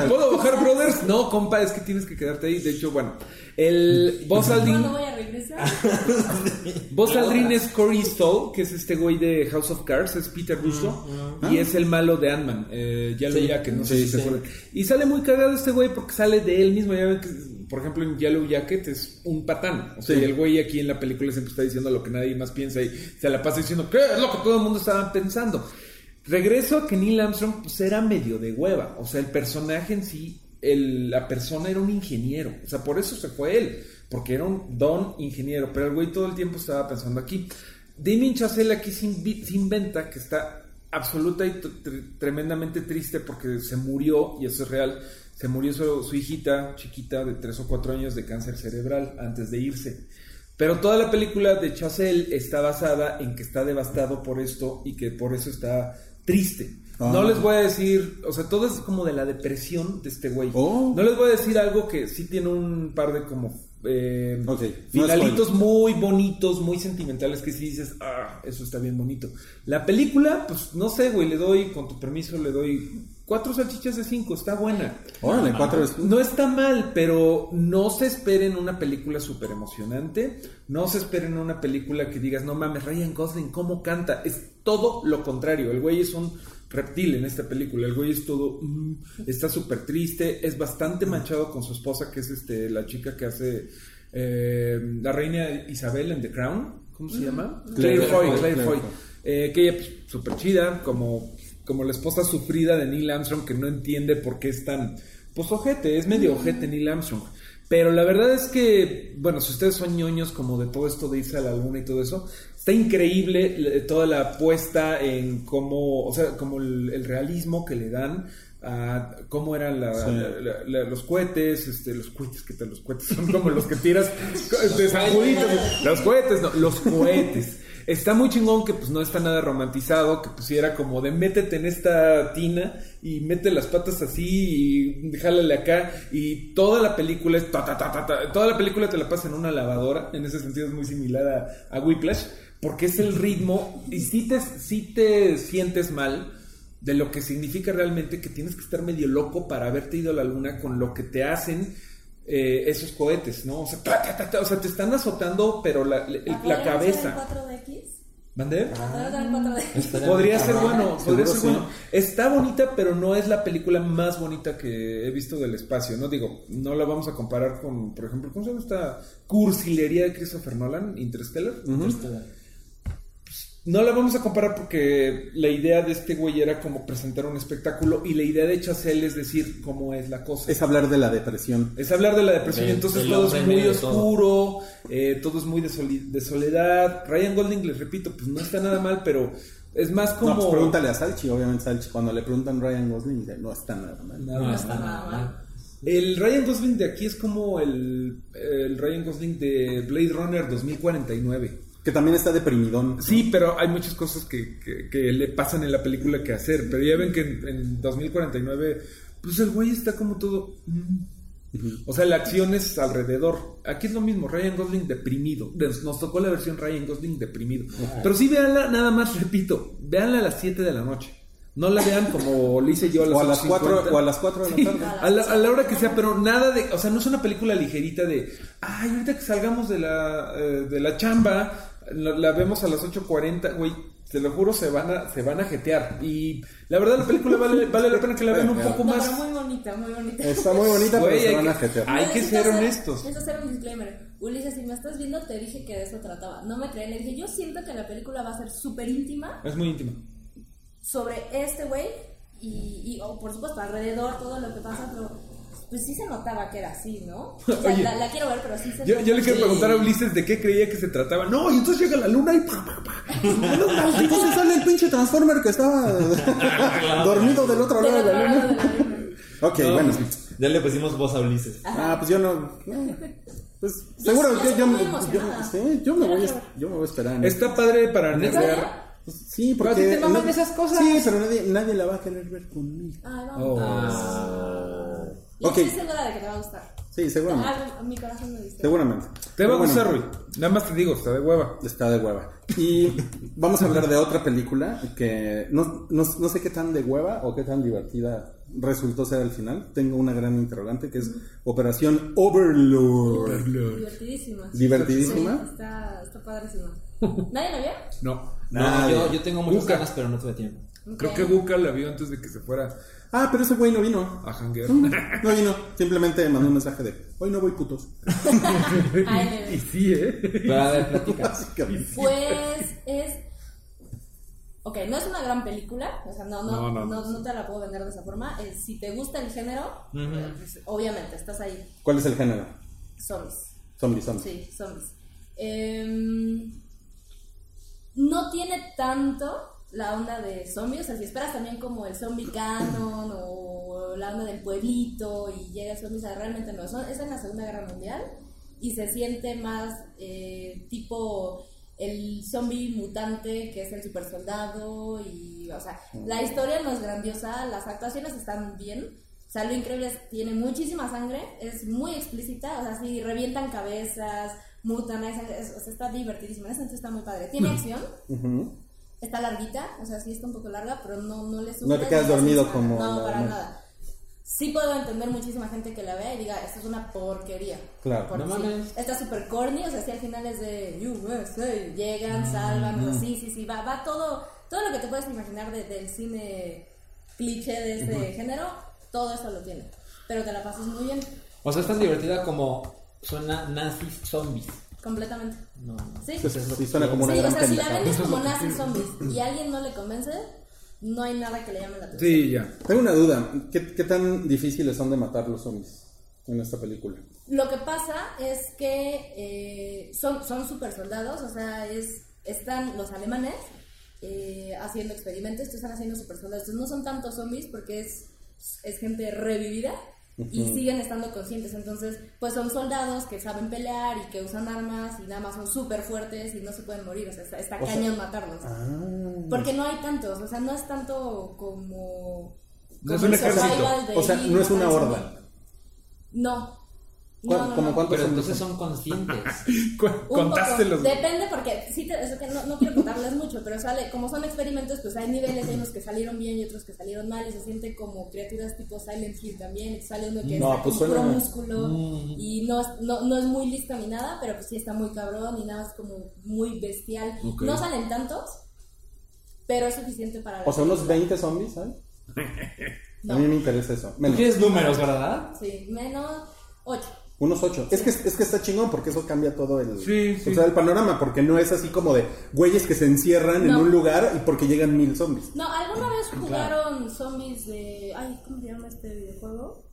¿Puedo bajar, brothers? No, compa, es que tienes que quedarte ahí. De hecho, bueno, el Buzz Aldrin, ¿Cuándo voy a regresar? Buzz Aldrin es Corey Stoll, que es este güey de House of Cards, es Peter Russo, y es el malo de Ant-Man, eh, Yellow Sí, Jacket, no sé sí, si se sí. acuerdan. Y sale muy cagado este güey porque sale de él mismo. Ya ven que, por ejemplo, en Yellow Jacket es un patán. O sea, Sí. y el güey aquí en la película siempre está diciendo lo que nadie más piensa y se la pasa diciendo qué es lo que todo el mundo estaba pensando. Regreso a que Neil Armstrong pues, era medio de hueva. O sea, el personaje en sí, la persona era un ingeniero. O sea, por eso se fue él. Porque era un don ingeniero. Pero el güey todo el tiempo estaba pensando aquí. Damien Chazelle aquí se, invi- se inventa que está absoluta y tremendamente triste porque se murió, y eso es real, se murió su, su hijita chiquita de 3 o 4 años de cáncer cerebral antes de irse. Pero toda la película de Chazelle está basada en que está devastado por esto y que por eso está triste. Ah. No les voy a decir, o sea, todo es como de la depresión de este güey. Oh. No les voy a decir algo que sí tiene un par de como eh, no finalitos spoilers. muy bonitos, muy sentimentales que si dices, ah, eso está bien bonito. La película, pues no sé, güey, le doy, con tu permiso, le doy cuatro salchichas de cinco, está buena. Órale, cuatro veces. No está mal, pero no se esperen una película súper emocionante. No se esperen una película que digas, no mames, Ryan Gosling, ¿cómo canta? Es todo lo contrario. El güey es un reptil en esta película. El güey es todo. mm, está súper triste. Es bastante manchado con su esposa, que es este la chica que hace eh, la reina Isabel en The Crown. ¿Cómo se llama? Claire, Claire Foy. Foy, Claire Foy. Foy. Eh, que ella, pues, súper chida, como, como la esposa sufrida de Neil Armstrong, que no entiende por qué es tan, pues, ojete, es medio ojete Neil Armstrong. Pero la verdad es que, bueno, si ustedes son ñoños como de todo esto de irse a la luna y todo eso, está increíble le- toda la apuesta en cómo, o sea, como el, el realismo que le dan a cómo eran la- Sí. la- la- la- los cohetes, este, los cohetes, ¿qué tal? Los cohetes son como los que tiras de los cohetes, no, los cohetes. Está muy chingón que pues no está nada romantizado, que pusiera como de métete en esta tina y mete las patas así y jálale acá y toda la película es ta, ta, ta, ta, ta. toda la película te la pasa en una lavadora, en ese sentido es muy similar a, a Whiplash, porque es el ritmo y si te, sí te sientes mal de lo que significa realmente que tienes que estar medio loco para haberte ido a la luna con lo que te hacen eh, esos cohetes, ¿no? O sea, ta, ta, ta, ta, o sea, te están azotando, pero la, la- la ¿Podrían cabeza. ser en 4DX? ¿Mandé? ¿Podrían ser en 4DX? Estaría Podría ser bueno, podría ser bueno. Está bonita, pero no es la película más bonita que he visto del espacio, ¿no? Digo, no la vamos a comparar con, por ejemplo, ¿cómo se llama esta cursilería de Christopher Nolan, Interstellar? No la vamos a comparar porque la idea de este güey era como presentar un espectáculo y la idea de Chazelle es decir cómo es la cosa. Es hablar de la depresión. Es hablar de la depresión, Del- entonces todo es muy de todo. oscuro, eh, todo es muy de, de soledad. Ryan Golding, les repito, pues no está nada mal, pero es más como... No, pues pregúntale a Salchi, obviamente Salchi, cuando le preguntan Ryan Gosling, dice, no está nada mal. Nada No está nada mal. El Ryan Gosling de aquí es como el, el Ryan Gosling de Blade Runner 2049. Que también está deprimidón. Sí, pero hay muchas cosas que, que- que le pasan en la película que hacer. Pero ya ven que en, en 2049, pues el güey está como todo. O sea, la acción es alrededor. Aquí es lo mismo, Ryan Gosling deprimido. Nos tocó la versión Ryan Gosling deprimido. Pero sí, véanla, nada más, repito, véanla a las 7 de la noche. No la vean como le hice yo a las O a las 8:50. 4 o a las 4 de la Sí, tarde. a la, a la hora que sea, pero nada de, o sea, no es una película ligerita de, ay, ahorita que salgamos de la, eh, de la chamba, la, la vemos a las 8.40, güey, te lo juro, se van a, se van a jetear. Y la verdad la película vale, vale la pena que la vean un poco No, más. pero muy bonita, muy bonita. Está muy bonita, Güey, pero se van a jetear. hay que ser honestos. Necesito hacer un disclaimer. Ulises, si me estás viendo, te dije que de eso trataba. No me creí. Le dije, yo siento que la película va a ser súper íntima Es muy íntimo. sobre este güey y, y o, por supuesto, alrededor, todo lo que pasa, pero pues sí se notaba que era así, ¿no? O sea, Oye. la, la quiero ver, pero sí se Yo, yo le quiero Sí. preguntar a Ulises de qué creía que se trataba. No, y entonces llega la luna y pa, pa, pa. Entonces sale el pinche Transformer que estaba dormido del otro lado de la luna. Ok, No, bueno. Ya le pusimos voz a Ulises. Ah, pues yo no. no. Pues Yo seguro sí, yo yo, estoy yo, yo- emocionada. sí, yo me voy yo me voy a esperar. Está padre para nerdear. Pues sí, Pero a porque ti te maman no- esas cosas. Sí, pero nadie, nadie la va a querer ver conmigo. Ay, vamos. Oh. Yo Ok. estoy segura de que te va a gustar. Sí, seguramente. Ah, mi corazón me dice. Seguramente. Te va a gustar, Rui. Nada más te digo, está de hueva. Está de hueva. Y vamos a hablar de otra película que no, no, no sé qué tan de hueva o qué tan divertida resultó ser al final. Tengo una gran interrogante que es Operación Overlord. Divertidísima. Divertidísima. Sí, está, está padrísima. ¿Nadie la vio? No. No, yo, yo tengo muchas Busca. ganas, pero no tuve tiempo. Creo que Buca la vio antes de que se fuera Ah, pero ese güey no vino. a janguear. No vino. Simplemente mandó un mensaje de hoy no voy putos. Y sí, ¿eh? Pero a ver. Pues es. Ok, no es una gran película, o sea, no, no, No, no, no, no, no. te la puedo vender de esa forma. Eh, si te gusta el género, pues, obviamente estás ahí. ¿Cuál es el género? Zombies. Zombies, zombies. Sí, zombies. Em, no tiene tanto la onda de zombies, o sea, si esperas también como el zombie canon o la onda del pueblito y llega el zombie, o sea, realmente no, Son- es en la Segunda Guerra Mundial y se siente más eh, tipo el zombie mutante que es el super soldado y, o sea, la historia no es grandiosa, las actuaciones están bien, o sea, lo increíble es tiene muchísima sangre, es muy explícita, o sea, sí, revientan cabezas, mutan, es- es- o sea, está divertidísima, en ese sentido está muy padre. Tiene acción. Está larguita, o sea, sí está un poco larga, pero no, no le No sufre te quedas dormido como No, para nada. Sí puedo entender muchísima gente que la vea y diga, esto es una porquería. Claro. Porque No sí, mames. está súper corny, o sea, sí al final es de USA, llegan, Mm, salvan, sea, sí, sí, sí, va, va todo, todo lo que te puedes imaginar de- del cine cliché de este género, todo eso lo tiene. Pero te la pasas muy bien, O sea, es tan divertida como suena nazis zombies. completamente. No. Sí. Sí, sí, suena como una Sí, o gran sea, si la vendes como nazi zombies y a alguien no le convence, no hay nada que le llame la atención. Sí, ya. Tengo una duda. ¿Qué, ¿Qué tan difíciles son de matar los zombies en esta película? Lo que pasa es que eh, son, son super soldados, o sea, es, están los alemanes eh, haciendo experimentos, estos están haciendo super soldados. Entonces no son tantos zombies porque es, es gente revivida y siguen estando conscientes. Entonces, pues son soldados que saben pelear y que usan armas y nada más son súper fuertes y no se pueden morir. O sea, está, está O sea- cañón matarlos. Ah. Porque no hay tantos, o sea, no es tanto como. No es un ejército. O sea, no es una horda. No. ¿Cuán- No, no, como no. cuántos Pero entonces son? conscientes. Cu- Un Contaste poco. los. Depende porque sí te- eso que no, no quiero contarles mucho, pero sale, como son experimentos, pues hay niveles, hay unos que salieron bien y otros que salieron mal, y se siente como criaturas tipo Silent Hill también, sale uno que No, es pues como puro suena- músculo y no es, no, no es muy lista ni nada, pero pues sí está muy cabrón y nada, es como muy bestial. No salen tantos, pero es suficiente para O sea, unos película. 20 zombies, ¿sabes? No. A mí me interesa eso. Tú Menos. quieres números, ¿verdad? Sí, menos 8. Unos 8. Es que, es que está chingón porque eso cambia todo el, Sí, sí. o sea, el panorama. Porque no es así como de güeyes que se encierran en un lugar y porque llegan mil zombies. No, ¿alguna vez jugaron zombies de. Ay, ¿cómo se llama este videojuego?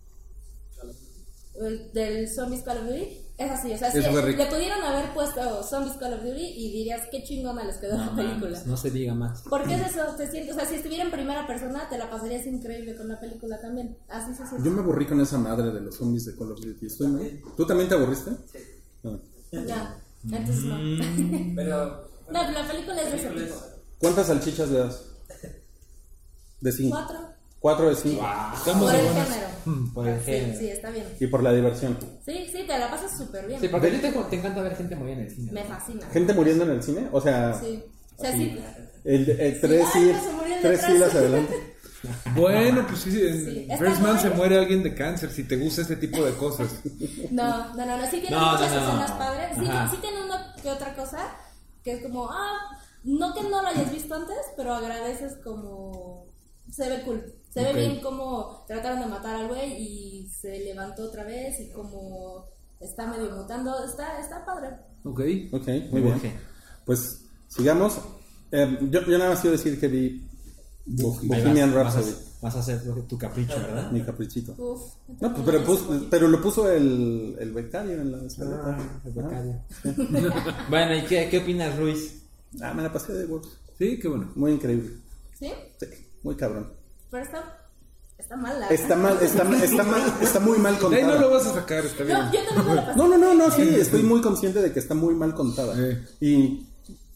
El del Zombies Call of Duty. Es así, o sea, sí, le pudieron haber puesto Zombies Call of Duty y dirías qué chingona les quedó la película. no se diga más. Porque es eso, te sientes, o sea, si estuviera en primera persona te la pasarías increíble con la película también. Así se siente. Yo me aburrí con esa madre de los zombies de Call of Duty. ¿Estoy mal? ¿Tú también te aburriste? Ah. Ya, entonces no. Pero. no, la película es de ese tipo. ¿Cuántas salchichas le das? De 5. Cuatro. 4 de 5. Estamos Por el género. Por el género. sí, está bien. Y por la diversión. Sí, sí, te la pasas súper bien. Sí, porque a ti te, te encanta ver gente morir en el cine. Me fascina. ¿Gente muriendo en el cine? O sea, Sí. O sea, sí. el, el tres, filas adelante. Bueno, pues sí, en First Man se muere alguien de cáncer si te gusta este tipo de cosas. No, no, no, no, sí tiene No, muchas no, no. escenas padres. Sí, Ajá. sí tiene una que otra cosa que es como, ah, no que no lo hayas visto antes, pero agradeces como. Se ve cool. Se Ok. ve bien como trataron de matar al güey y se levantó otra vez y como está medio mutando. Está, está padre. Ok. Ok, muy bien. Pues sigamos. Eh, yo, yo nada más quiero decir que vi Bo- Bohemian vas, vas, Rhapsody, a, vas a hacer tu capricho, ¿verdad? mi caprichito. Uf. No, pues, pero, pus- pero lo puso el, el becario en la escaleta. Ah, el becario. bueno, ¿y qué, qué opinas, Ruiz? Ah, me la pasé de huevos. Sí, qué bueno. Muy increíble. ¿Sí? Sí, muy cabrón. Pero está, está mala. Está mal, está, está mal, está muy mal De ahí no lo contada. vas a sacar, está bien. No, yo también me la pasé. No, no, no, no, sí, estoy muy consciente de que está muy mal contada. Eh. Y,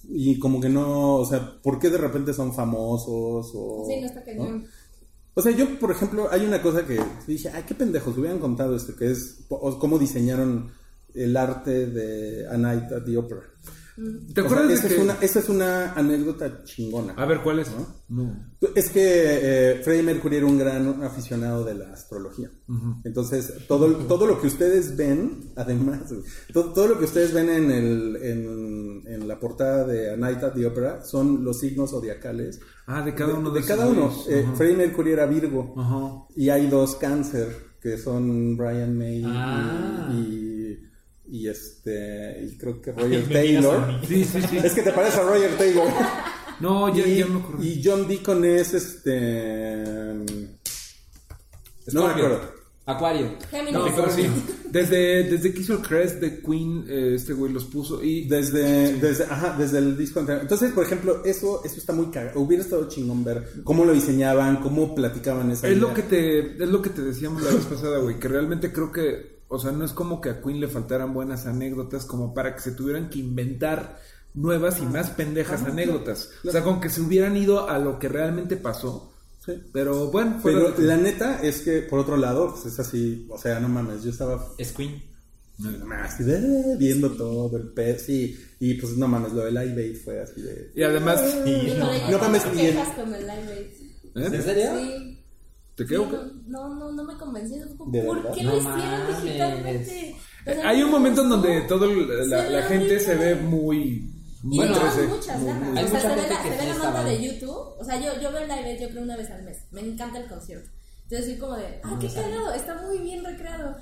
y como que no, o sea, ¿por qué de repente son famosos? O, Sí, no está cañón. O sea, yo, por ejemplo, hay una cosa que dije, ay, qué pendejos, hubieran contado esto, que es o cómo diseñaron el arte de A Night at the Opera. ¿Te O acuerdas sea, de esa, que... es una, esa es una anécdota chingona. A ver, ¿cuál es? ¿No? No. Es que eh, Freddie Mercury era un gran aficionado de la astrología. Entonces, todo, todo lo que ustedes ven, además, todo, todo lo que ustedes ven en, el, en, en la portada de A Night at the Opera son los signos zodiacales. Ah, de cada uno de, de cada uno. Ajá. Freddie Mercury era Virgo. Y hay dos cáncer, que son Brian May y- Ah. y, y este, y creo que Roger Taylor. Sí, sí, sí. Es que te parece a Roger Taylor. No, ya, y, ya me acuerdo. y John Deacon es este. No me Scorpio. acuerdo. Acuario. Géminis. No, pero sí. Desde, desde que hizo el Crest de Queen, eh, este güey los puso. Y Desde, desde, ajá, desde el disco anterior. Entonces, por ejemplo, eso, eso está muy cagado. Hubiera estado chingón ver cómo lo diseñaban, cómo platicaban esa es lo que te es lo que te decíamos la vez pasada, güey, que realmente creo que, o sea, no es como que a Queen le faltaran buenas anécdotas como para que se tuvieran que inventar nuevas y más pendejas anécdotas. O sea, con que se hubieran ido a lo que realmente pasó. Sí. Pero bueno, Pero de- la neta es que, por otro lado, pues es así, o sea, no mames, yo estaba Es Queen. así de, viendo todo el pez, sí, y pues no mames, lo del Live Aid fue así de... Y además, Híjole, No yo mames, con el Live Aid. ¿eh? ¿En serio? Sí. ¿Te Sí, quedo? no, no, no me ¿De ¿Por verdad? qué No lo hicieron digitalmente? O sea, Hay un momento en donde todo el- la, Se la ve gente se ve muy Y muy le echaban 13. muchas Muy- ganas. muy- Hay o sea, mucha se ve gente la, que se ve sí la estaba nota de ahí. YouTube. O sea, yo, yo veo el live yo creo una vez al mes. Me encanta el concierto. Entonces, soy como de, ah, qué cagado, está muy bien recreado.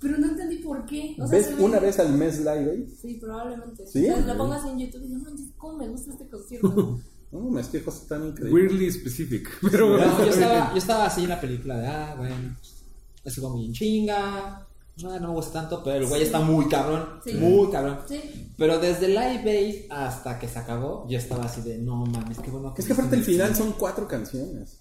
Pero no entendí por qué. O sea, ¿Ves se ve- una vez al mes Live Aid? Sí, probablemente. ¿Sí? O sea, lo pongo así en YouTube y digo, no manches, cómo me gusta este concierto. No, mames, qué cosa tan increíble. Weirdly specific. Pero No, yo, estaba, yo estaba así en la película de, ah, bueno, es como bien chinga. No, no me gusta tanto, pero el güey está muy cabrón. Sí. Muy cabrón. Sí. Pero desde Live Aid hasta que se acabó, yo estaba así de, no mames, qué bueno. Es que aparte el final esto". son cuatro canciones.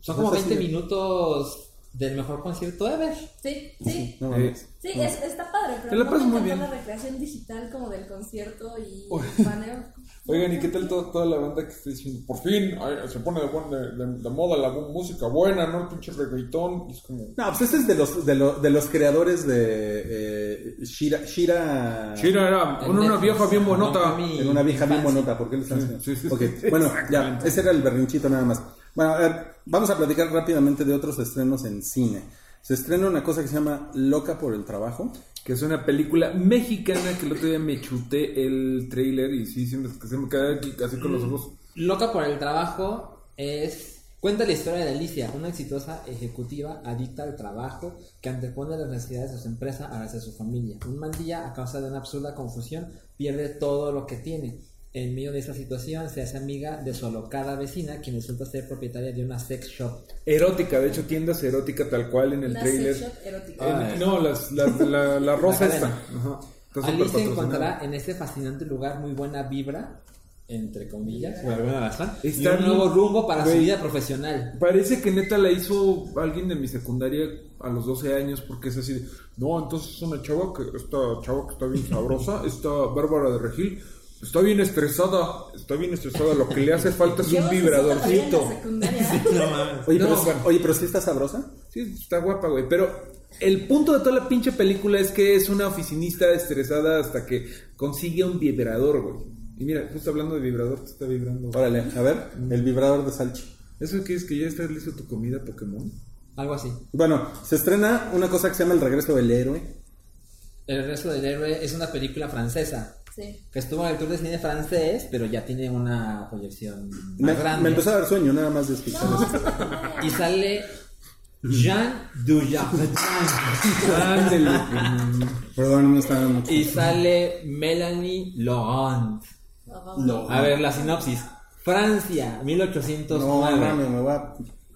Son como es así 20 de- minutos del mejor concierto ever. Sí, sí. No Eh, mames. Sí, es, está padre, Te pero la no me muy bien. la recreación digital como del concierto y el paneo. Oigan, ¿y qué tal to- toda la banda que está diciendo? Por fin ay, se pone de, buen- de, de- de moda la música buena, ¿no? El pinche reggaetón. Y es como. No, pues este es de los, de, lo- de los creadores de eh, Shira, Shira. China era una, una vieja bien buenota. Mi En una vieja bien bonota, ¿por qué le están haciendo? sí, sí, sí. bueno, ya, ese era el berrinchito nada más. Bueno, a ver, vamos a platicar rápidamente de otros estrenos en cine. Se estrena una cosa que se llama Loca por el Trabajo. Que es una película mexicana que el otro día me chuté el trailer y sí, que se me quedé aquí casi con los ojos. Loca por el trabajo es. Cuenta la historia de Alicia, una exitosa ejecutiva adicta al trabajo que antepone las necesidades de su empresa a las de su familia. Un mal día, a causa de una absurda confusión, pierde todo lo que tiene. En medio de esa situación, se hace amiga de su alocada vecina, quien resulta ser propietaria de una sex shop. Erótica, de hecho, tiendas erótica tal cual en el Una trailer. sex shop erótica. En- Ah. no, las, las- la, la rosa La esta. Ajá. Alicia patrocinada. encontrará en este fascinante lugar muy buena vibra, entre comillas, por alguna razón, y Está un nuevo rumbo para su güey. vida profesional. Parece que neta la hizo alguien de mi secundaria a los 12 años porque es así de, no, entonces es una chava que, esta chava que está bien sabrosa, esta Bárbara de Regil, está bien estresada, está bien estresada, lo que le hace falta es un sí vibradorcito. secundaria. Oye, No, pero, bueno. oye, pero sí está sabrosa. Sí, está guapa, güey, pero el punto de toda la pinche película es que es una oficinista estresada hasta que consigue un vibrador, güey. Y mira, justo hablando de vibrador, te está vibrando. güey. Órale, a ver, el vibrador de Salchi. ¿Eso qué es? ¿Que ya está listo tu comida Pokémon? Algo así. Bueno, se estrena una cosa que se llama El regreso del héroe. El resto del héroe es una película francesa Sí. que estuvo en el tour de cine francés, pero ya tiene una proyección más Me, grande. me empezó a dar sueño nada más de escuchar No, esto. Y sale Jean Dujardin. Perdón, no dando mucho. y sale Melanie Laurent. No, A ver, la sinopsis. Francia, 1809. no, mames, me a...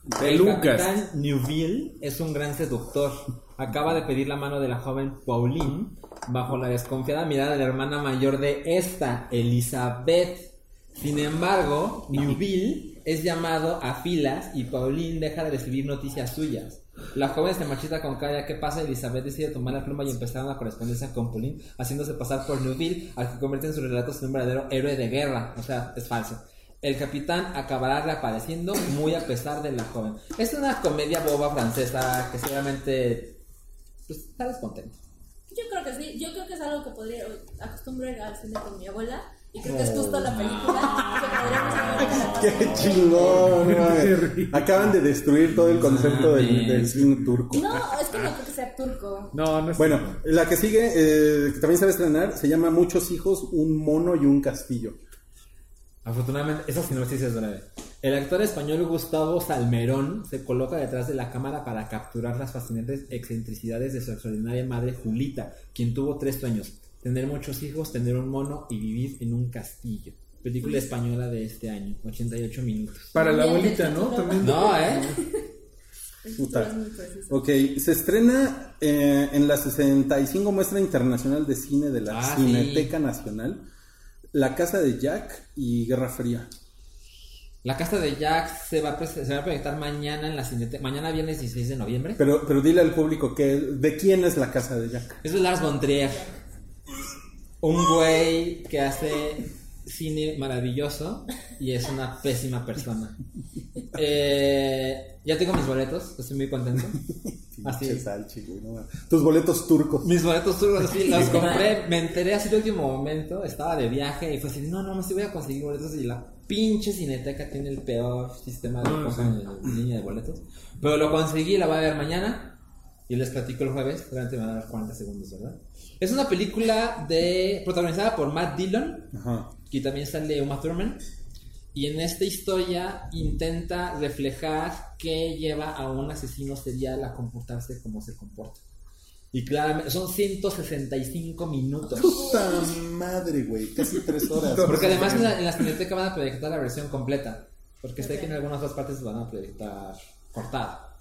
De El Lucas. capitán Neuville es un gran seductor. Acaba de pedir la mano de la joven Pauline bajo la desconfiada mirada de la hermana mayor de esta, Elizabeth. Sin embargo, Neuville es llamado a filas y Pauline deja de recibir noticias suyas. La joven se marchita con cada que pasa. Elizabeth decide tomar la pluma y empezar una correspondencia con Pauline, haciéndose pasar por Neuville, al que convierte en sus relatos en un verdadero héroe de guerra. O sea, es falso. El capitán acabará reapareciendo muy a pesar de la joven. Es una comedia boba francesa que seguramente pues, estarás contento. Yo creo que sí, yo creo que es algo que podría acostumbro ir al cine con mi abuela y creo que es justo la película que ¡Qué chingón! Acaban de destruir todo el concepto del, cine turco. No, es que no creo que sea turco. No, no es. Bueno, la que sigue, eh, que también se va a estrenar, se llama Muchos hijos, un mono y un castillo. Afortunadamente, esa sinopsis es breve. El actor español Gustavo Salmerón se coloca detrás de la cámara para capturar las fascinantes excentricidades de su extraordinaria madre Julita, quien tuvo tres sueños: tener muchos hijos, tener un mono y vivir en un castillo. Película española de este año, 88 minutos. Para la abuelita, ¿no? También. No, ¿eh? Puta. Ok, se estrena eh, en la 65 Muestra Internacional de Cine de la Ah, Cineteca Nacional, La Casa de Jack y Guerra Fría. La casa de Jack se va, a se va a proyectar mañana en la Cineteca, mañana viernes 16 de noviembre. Pero, pero dile al público que de quién es la Casa de Jack. Eso es Lars von Trier. Un güey que hace cine maravilloso y es una pésima persona. Eh, ya tengo mis boletos, estoy muy contento. Así. Salchi, güey, no. Tus boletos turcos. Mis boletos turcos, sí, los compré, me enteré así de último momento, estaba de viaje y fue así, no, no, no, sí voy a conseguir boletos y la pinche cineteca tiene el peor sistema de compra en línea de boletos. Pero lo conseguí, la voy a ver mañana y les platico el jueves, realmente me van a dar 40 segundos, ¿verdad? Es una película de protagonizada por Matt Dillon, Ajá. Y también sale Uma Thurman. Y en esta historia intenta reflejar qué lleva a un asesino serial a comportarse como se comporta. Y claramente son 165 minutos. Puta madre, güey. Casi tres horas. Porque además en la, en la cineteca van a proyectar la versión completa. Porque sé que en algunas otras partes van a proyectar cortada.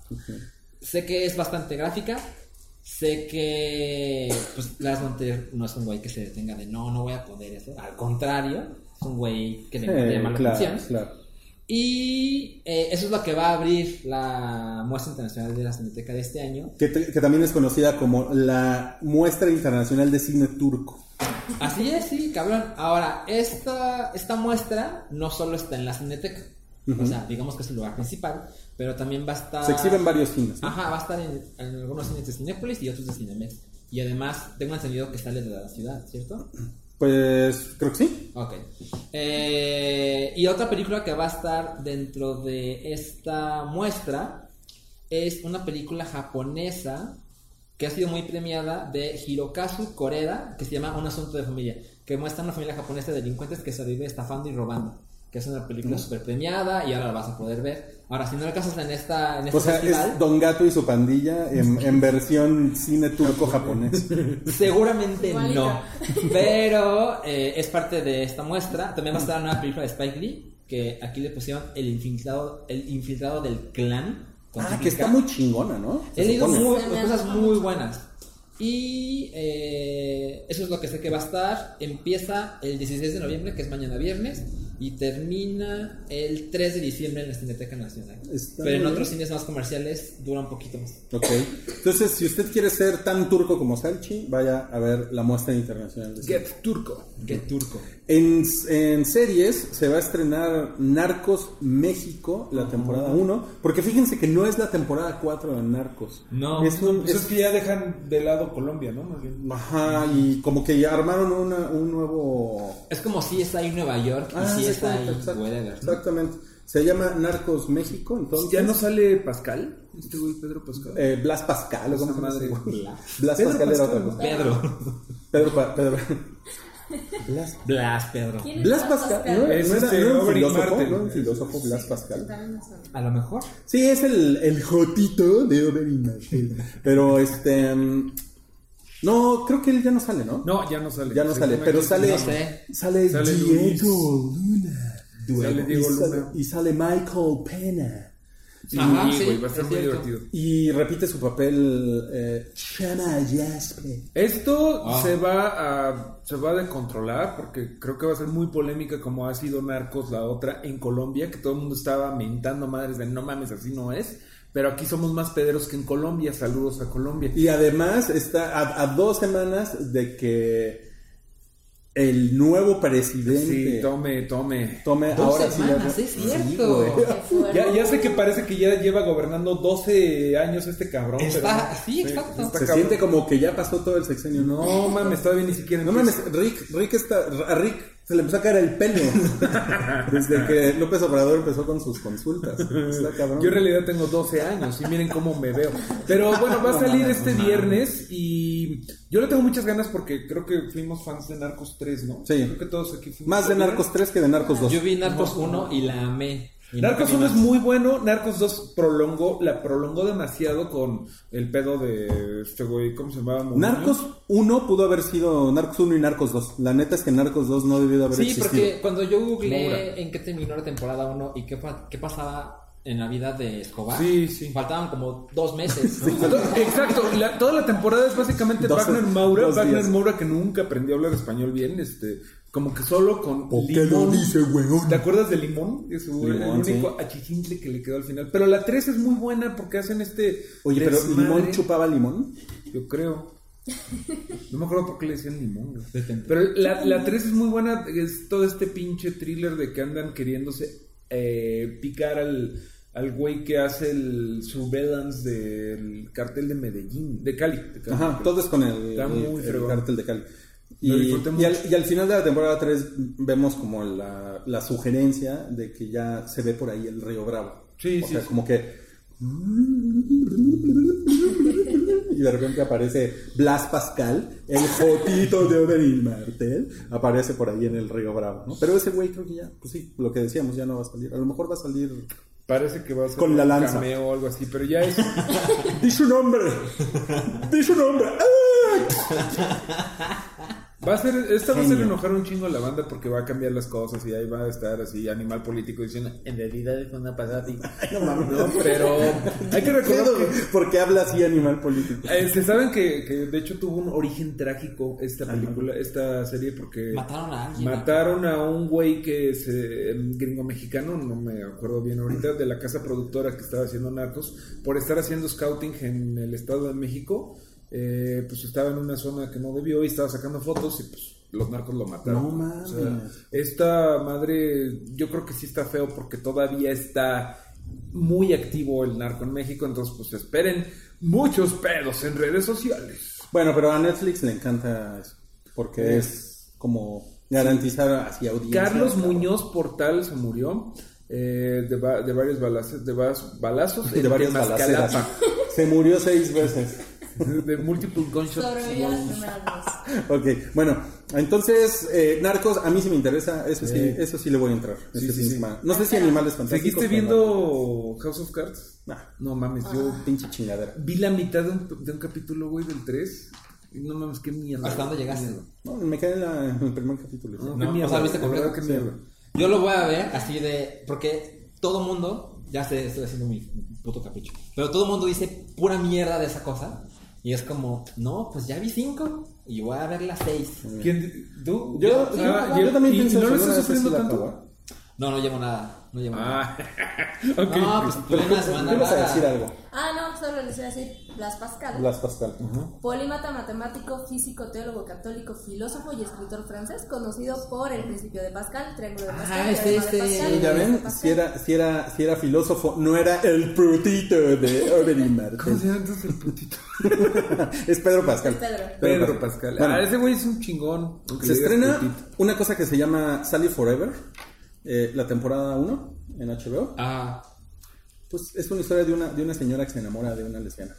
Sé que es bastante gráfica. Sé que pues, Lars von Trier no es un güey que se detenga de no, no voy a poner eso. Al contrario, es un güey que le Eh, llama la claro, atención. claro. Y eh, eso es lo que va a abrir la muestra internacional de la Cineteca de este año. Que, te- que también es conocida como la Muestra Internacional de Cine Turco. Así es, sí, cabrón. Ahora, esta, esta muestra no solo está en la Cineteca. O sea, digamos que es el lugar principal, pero también va a estar... Se exhiben varios cines. ¿no? Ajá, va a estar en, en algunos cines de Cinépolis y otros de Cinemex. Y además, tengo entendido que sale de la ciudad, ¿cierto? Pues creo que sí. Ok. Eh, y otra película que va a estar dentro de esta muestra es una película japonesa que ha sido muy premiada de Hirokazu Koreda, que se llama Un asunto de familia, que muestra una familia japonesa de delincuentes que sobrevive estafando y robando. Que es una película súper premiada y ahora la vas a poder ver. Ahora, si no alcanzas en esta en este O sea, festival, es Don Gato y su pandilla en, en versión cine turco-japonés. Seguramente no. Pero eh, es parte de esta muestra. También va a estar una nueva película de Spike Lee. Que aquí le pusieron El infiltrado, el infiltrado del clan. Ah, que está muy chingona, ¿no? He leído cosas muy buenas. Y eh, eso es lo que sé que va a estar. Empieza el 16 de noviembre, que es mañana viernes. Y termina el 3 de diciembre en la Cineteca Nacional. Está Pero en otros cines más comerciales dura un poquito más. Ok. Entonces, si usted quiere ser tan turco como Salchi, vaya a ver la muestra internacional de. Get Turco. Qué turco. En, en series se va a estrenar Narcos México, la temporada 1, porque fíjense que no es la temporada 4 de Narcos. No. es un, Pues es- es que ya dejan de lado Colombia, ¿no? Más bien. Ajá, y como que ya armaron una- un nuevo... Es como si está ahí Nueva York y Ah, si sí, está ahí. Exactamente. Se llama Narcos México, entonces... ¿Ya no sale Pascal? Este güey, Pedro Pascal. eh, Blas Pascal, ¿o cómo se llama? Blas. Blas Pedro Pascal era cosa. Pedro. Pedro, Pedro. Blas, Blas, Pedro. ¿Quién es Blas Pascal, ¿no? ¿No Es era, este, no era un Oberyn filósofo? Martel. ¿no era un filósofo Blas Pascal? También. A lo mejor. Sí, es el, el jotito de Oberyn Martel. Pero este... mm, No, creo que él ya no sale, ¿no? No, ya no sale. Ya no Se sale, come pero que- sale, no sé. sale, Sale Diego Luna. Sale Diego y, sale, Luna. y sale Michael Pena. Sí, Ajá, güey, va a estar es muy cierto. divertido. Y repite su papel eh, Shana Jasper. Esto Ah. se va a se va a descontrolar porque creo que va a ser muy polémica como ha sido Narcos la otra en Colombia, que todo el mundo estaba mentando madres de no mames, así no es. Pero aquí somos más pederos que en Colombia. Saludos a Colombia. Y además está a, a dos semanas de que el nuevo presidente Sí, tome, tome. tome Dos ahora semanas, sí. es Sí, cierto. fuerte. Ya, ya sé que parece que ya lleva gobernando 12 años este cabrón. Está- pero- sí, exacto. está Se cabrón. siente como que ya pasó todo el sexenio. No, mames, todavía ni siquiera. no mames, Rick, Rick está, a Rick se le empezó a caer el pelo desde que López Obrador empezó con sus consultas. Está cabrón. Yo en realidad tengo 12 años y miren cómo me veo. Pero bueno, va a salir este viernes y yo le tengo muchas ganas porque creo que fuimos fans de Narcos 3, ¿no? Sí. Creo que todos aquí fuimos. Más de Narcos 3 que de Narcos 2. Yo vi Narcos 1 y la amé. Y Narcos nunca vi 1 es muy bueno, Narcos 2 prolongó, la prolongó demasiado con el pedo de este güey, ¿cómo se llamaba? Mourinho. Narcos 1 pudo haber sido Narcos 1 y Narcos 2. La neta es que Narcos 2 no debió de haber Sí, existido. porque cuando yo googleé Moura. en qué terminó la temporada 1 y qué, qué pasaba en la vida de Escobar, Sí, sí. faltaban como dos meses. ¿no? Exacto, la- toda la temporada es básicamente Wagner Moura, dos Wagner. Moura que nunca aprendió a hablar español bien, este, como que solo con ¿Por qué lo dice, weón? ¿Te acuerdas de Limón? Es el Limón, único achichincle que le quedó al final. Pero la 3 es muy buena porque hacen este. Oye, pero desmadre. ¿Limón chupaba limón? Yo creo. No me acuerdo por qué le decían limón. güey. Pero la, la 3 es muy buena. Es todo este pinche thriller de que andan queriéndose eh, picar al, al güey que hace el surveillance del cartel de Medellín, de Cali. de Cali. Ajá, todo es con el, Está muy el fregón. cartel de Cali. Y, y al, y al final de la temporada 3 vemos como la, la sugerencia de que ya se ve por ahí el río Bravo. Sí, o sí, sea, sí. como que... Y de repente aparece Blas Pascal, el jotito de Oberyn Martel, aparece por ahí en el río Bravo. ¿no? Pero ese güey creo que ya, pues sí, lo que decíamos, ya no va a salir. A lo mejor va a salir... Parece que va a ser Con la un lanza. cameo o algo así, pero ya es. ¡Di su nombre! ¡Di su nombre! ¡Ah! Va a ser, esta va a ser enojar un chingo a la banda porque va a cambiar las cosas y ahí va a estar así animal político diciendo en realidad es una pasada así. No mames, no, pero hay que recordar que Porque habla así animal político. eh, se saben que, que de hecho tuvo un origen trágico esta película, esta serie porque Mataron a alguien. mataron a un güey que es eh, gringo mexicano, no me acuerdo bien ahorita, de la casa productora que estaba haciendo Narcos, por estar haciendo scouting en el Estado de México, eh, pues estaba en una zona que no debió y estaba sacando fotos y pues los narcos lo mataron. No mames. O sea, esta madre, yo creo que sí está feo porque todavía está muy activo el narco en México, entonces pues esperen muchos pedos en redes sociales. Bueno, pero a Netflix le encanta eso. Porque es como garantizar así audiencia. Carlos. Muñoz Portal se murió eh, de, va- de varios balazos, de vas- balazos De varias balaceras. Se murió seis veces. de multiple gunshots. Sobrevivió las primeras dos. Ok, bueno, entonces, eh, Narcos, a mí sí me interesa, eso sí, eso sí le voy a entrar. Sí, este sí, sí. No sé si Animales Fantásticos. ¿Seguiste viendo House of Cards? Nah, No mames, yo pinche chingadera. vi la mitad de un, de un capítulo, güey, del 3. Y no mames, qué mierda. ¿Hasta dónde llegaste? No, me quedé en, la- en el primer capítulo. No, No, mierda. o sea, ¿viste completo? qué mierda. Yo lo voy a ver así de. Porque todo mundo. Ya sé, estoy haciendo mi puto capricho. Pero todo mundo dice pura mierda de esa cosa. Y es como, no, pues ya vi cinco. Y voy a ver las seis. ¿Quién? ¿Tú? Yo, Ah, yo, y- yo también pienso ¿Y no lo estás sufriendo tanto? No, no llevo nada. No llevo nada. Ah, ok. No, pues plena semana ibas a rara. decir algo. Ah, no, solo les iba a decir Blas Pascal. Blas Pascal. Polímata, matemático, físico, teólogo católico, filósofo y escritor francés, conocido por el principio de Pascal, triángulo de Pascal, Ah, este, este. Pascal, Sí, ya ven, si era, si, era, si era filósofo, no era el putito de Oberyn ¿Cómo Martel. se llama entonces el putito? es Pedro Pascal. Es Pedro. Pedro Pascal. Bueno, ah, ese güey es un chingón. se estrena putito. una cosa que se llama Sally Forever, eh, la temporada 1 en HBO. Ah, Pues es una historia de una, de una señora que se enamora de una lesbiana.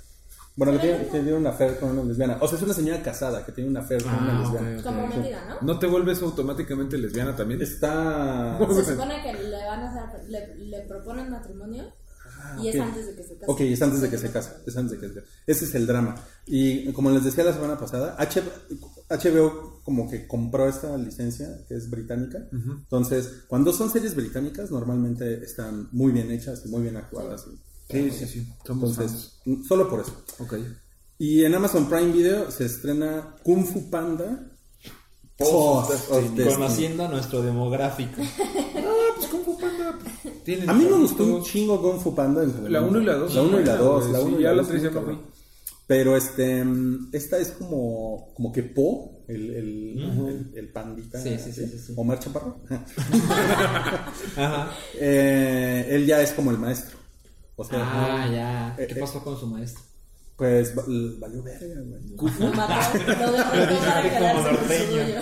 Bueno, que tiene, que tiene una affair con una lesbiana. O sea, es una señora casada que tiene una affair con una Ah, lesbiana. ok, Comprometida, ¿no? ¿No te vuelves automáticamente lesbiana también? Está... Se supone que le van a hacer, le, le proponen matrimonio y es ok. antes de que se case. Ok, es antes de que se case. Es antes de que se case. Ese es el drama. Y como les decía la semana pasada, HBO como que compró esta licencia que es británica. Entonces, cuando son series británicas, normalmente están muy bien hechas y muy bien actuadas. Sí, sí, sí. Somos Entonces, solo por eso. fans. Ok. Y en Amazon Prime Video se estrena Kung Fu Panda. Post of Destiny. conociendo nuestro demográfico. Ah, pues Kung Fu Panda. pues, tienen A mí me gustó un chingo Kung Fu Panda. en su La momento. uno y la dos. La 1 y la Sí, 2. La sí, 1 y ya la la 2. tres ya no vi. Pero este, esta es como, como que Po, el, el, el, el pandita. Sí, sí, sí, sí, sí. Omar Chaparro. Ajá. Eh, él ya es como el maestro. O sea, Ah, ya. Eh, ¿Qué eh. pasó con su maestro? pues va- valió verga, güey.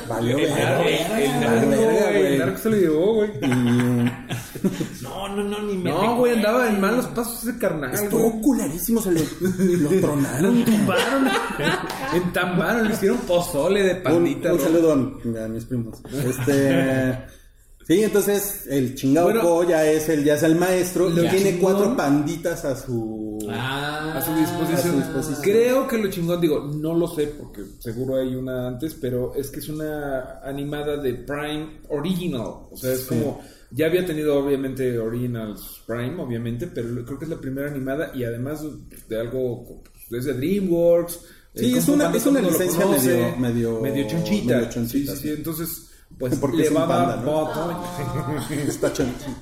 Valió verga. Valió verga, güey. El narco se lo llevó, güey. No, no, no, ni me. No, güey, andaba en malos pasos ese carnal. estuvo güey. culerísimo, se lo, lo tronaron. Entambaron, entambaron, le hicieron pozole de pandita. un saludo a, a mis primos. Este. Sí, entonces el chingado Bueno, Po ya es el, ya es el maestro y lo tiene chingón- cuatro panditas a su. Ah, a su disposición. a su disposición. Creo que lo chingón, digo, no lo sé porque seguro hay una antes, pero es que es una animada de Prime Original. O sea, es Sí. como. Ya había tenido obviamente Originals Prime, obviamente, pero creo que es la primera animada y además de algo. pues, Es de DreamWorks. Sí, eh, es Kung Fu una- es una licencia conoce, medio- medio- medio chonchita. medio chonchita, Sí, sí, sí. sí. Entonces, pues Porque le es un va a dar ¿no? botón. Está.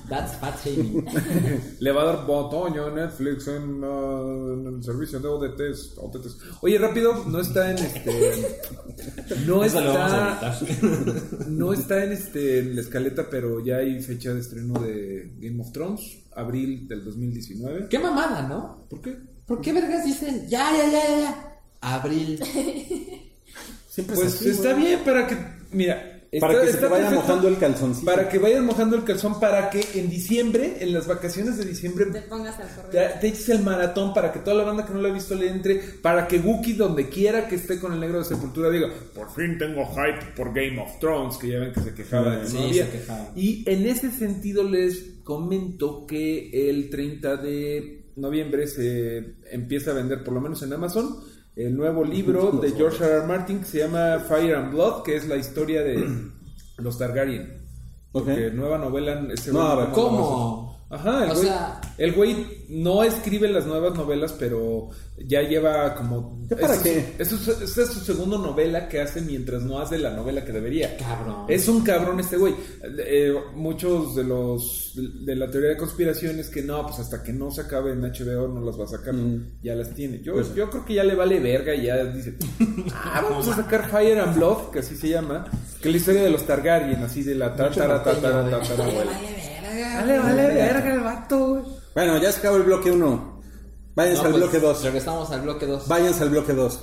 That's fat shaming. Le va a dar botoño a Netflix en, uh, en el servicio de ODTs, OTTs. Oye, rápido, no está en este. No Eso lo vamos a está. No está en este en la escaleta, pero ya hay fecha de estreno de Game of Thrones, abril del 2019. Qué mamada, ¿no? ¿Por qué? ¿Por qué vergas dicen ya, ya, ya, ya, ya? Abril. Siempre Pues es así, está bien para que. Mira. Para que se te vaya perfecto mojando el calzoncito. Para que vayan mojando el calzón, para que en diciembre, en las vacaciones de diciembre, Te pongas al correo. Te, te eches el maratón para que toda la banda que no lo ha visto le entre, para que Wookie donde quiera que esté con el negro de sepultura diga, por fin tengo hype por Game of Thrones, que ya ven que se quejaba de Sí, no había. se quejaba. Y en ese sentido les comento que el 30 de noviembre se empieza a vender, por lo menos en Amazon, el nuevo libro de George R. R. Martin que se llama Fire and Blood, que es la historia de los Targaryen. Porque nueva novela. Este No, a ver, ¿Cómo? Ajá, el O güey, sea- el güey no escribe las nuevas novelas, pero ya lleva como... ¿Ya para es- qué? es su- Esta es su segunda novela que hace mientras no hace la novela que debería. Cabrón. Es un cabrón este güey. Eh, muchos de los de la teoría de conspiración es que no, pues hasta que no se acabe en HBO no las va a sacar. Mm. Ya las tiene. Yo, Pues- yo creo que ya le vale verga y ya dice, ah, vamos a sacar Fire and Blood, que así se llama, que es la historia de los Targaryen, así de la tatara, norteño, tatara, güey. Verga. Vale, vale, verga el vato, güey. Bueno, ya se acabó el bloque 1. Váyanse No, al pues, bloque 2. Regresamos al bloque 2. Váyanse al bloque 2.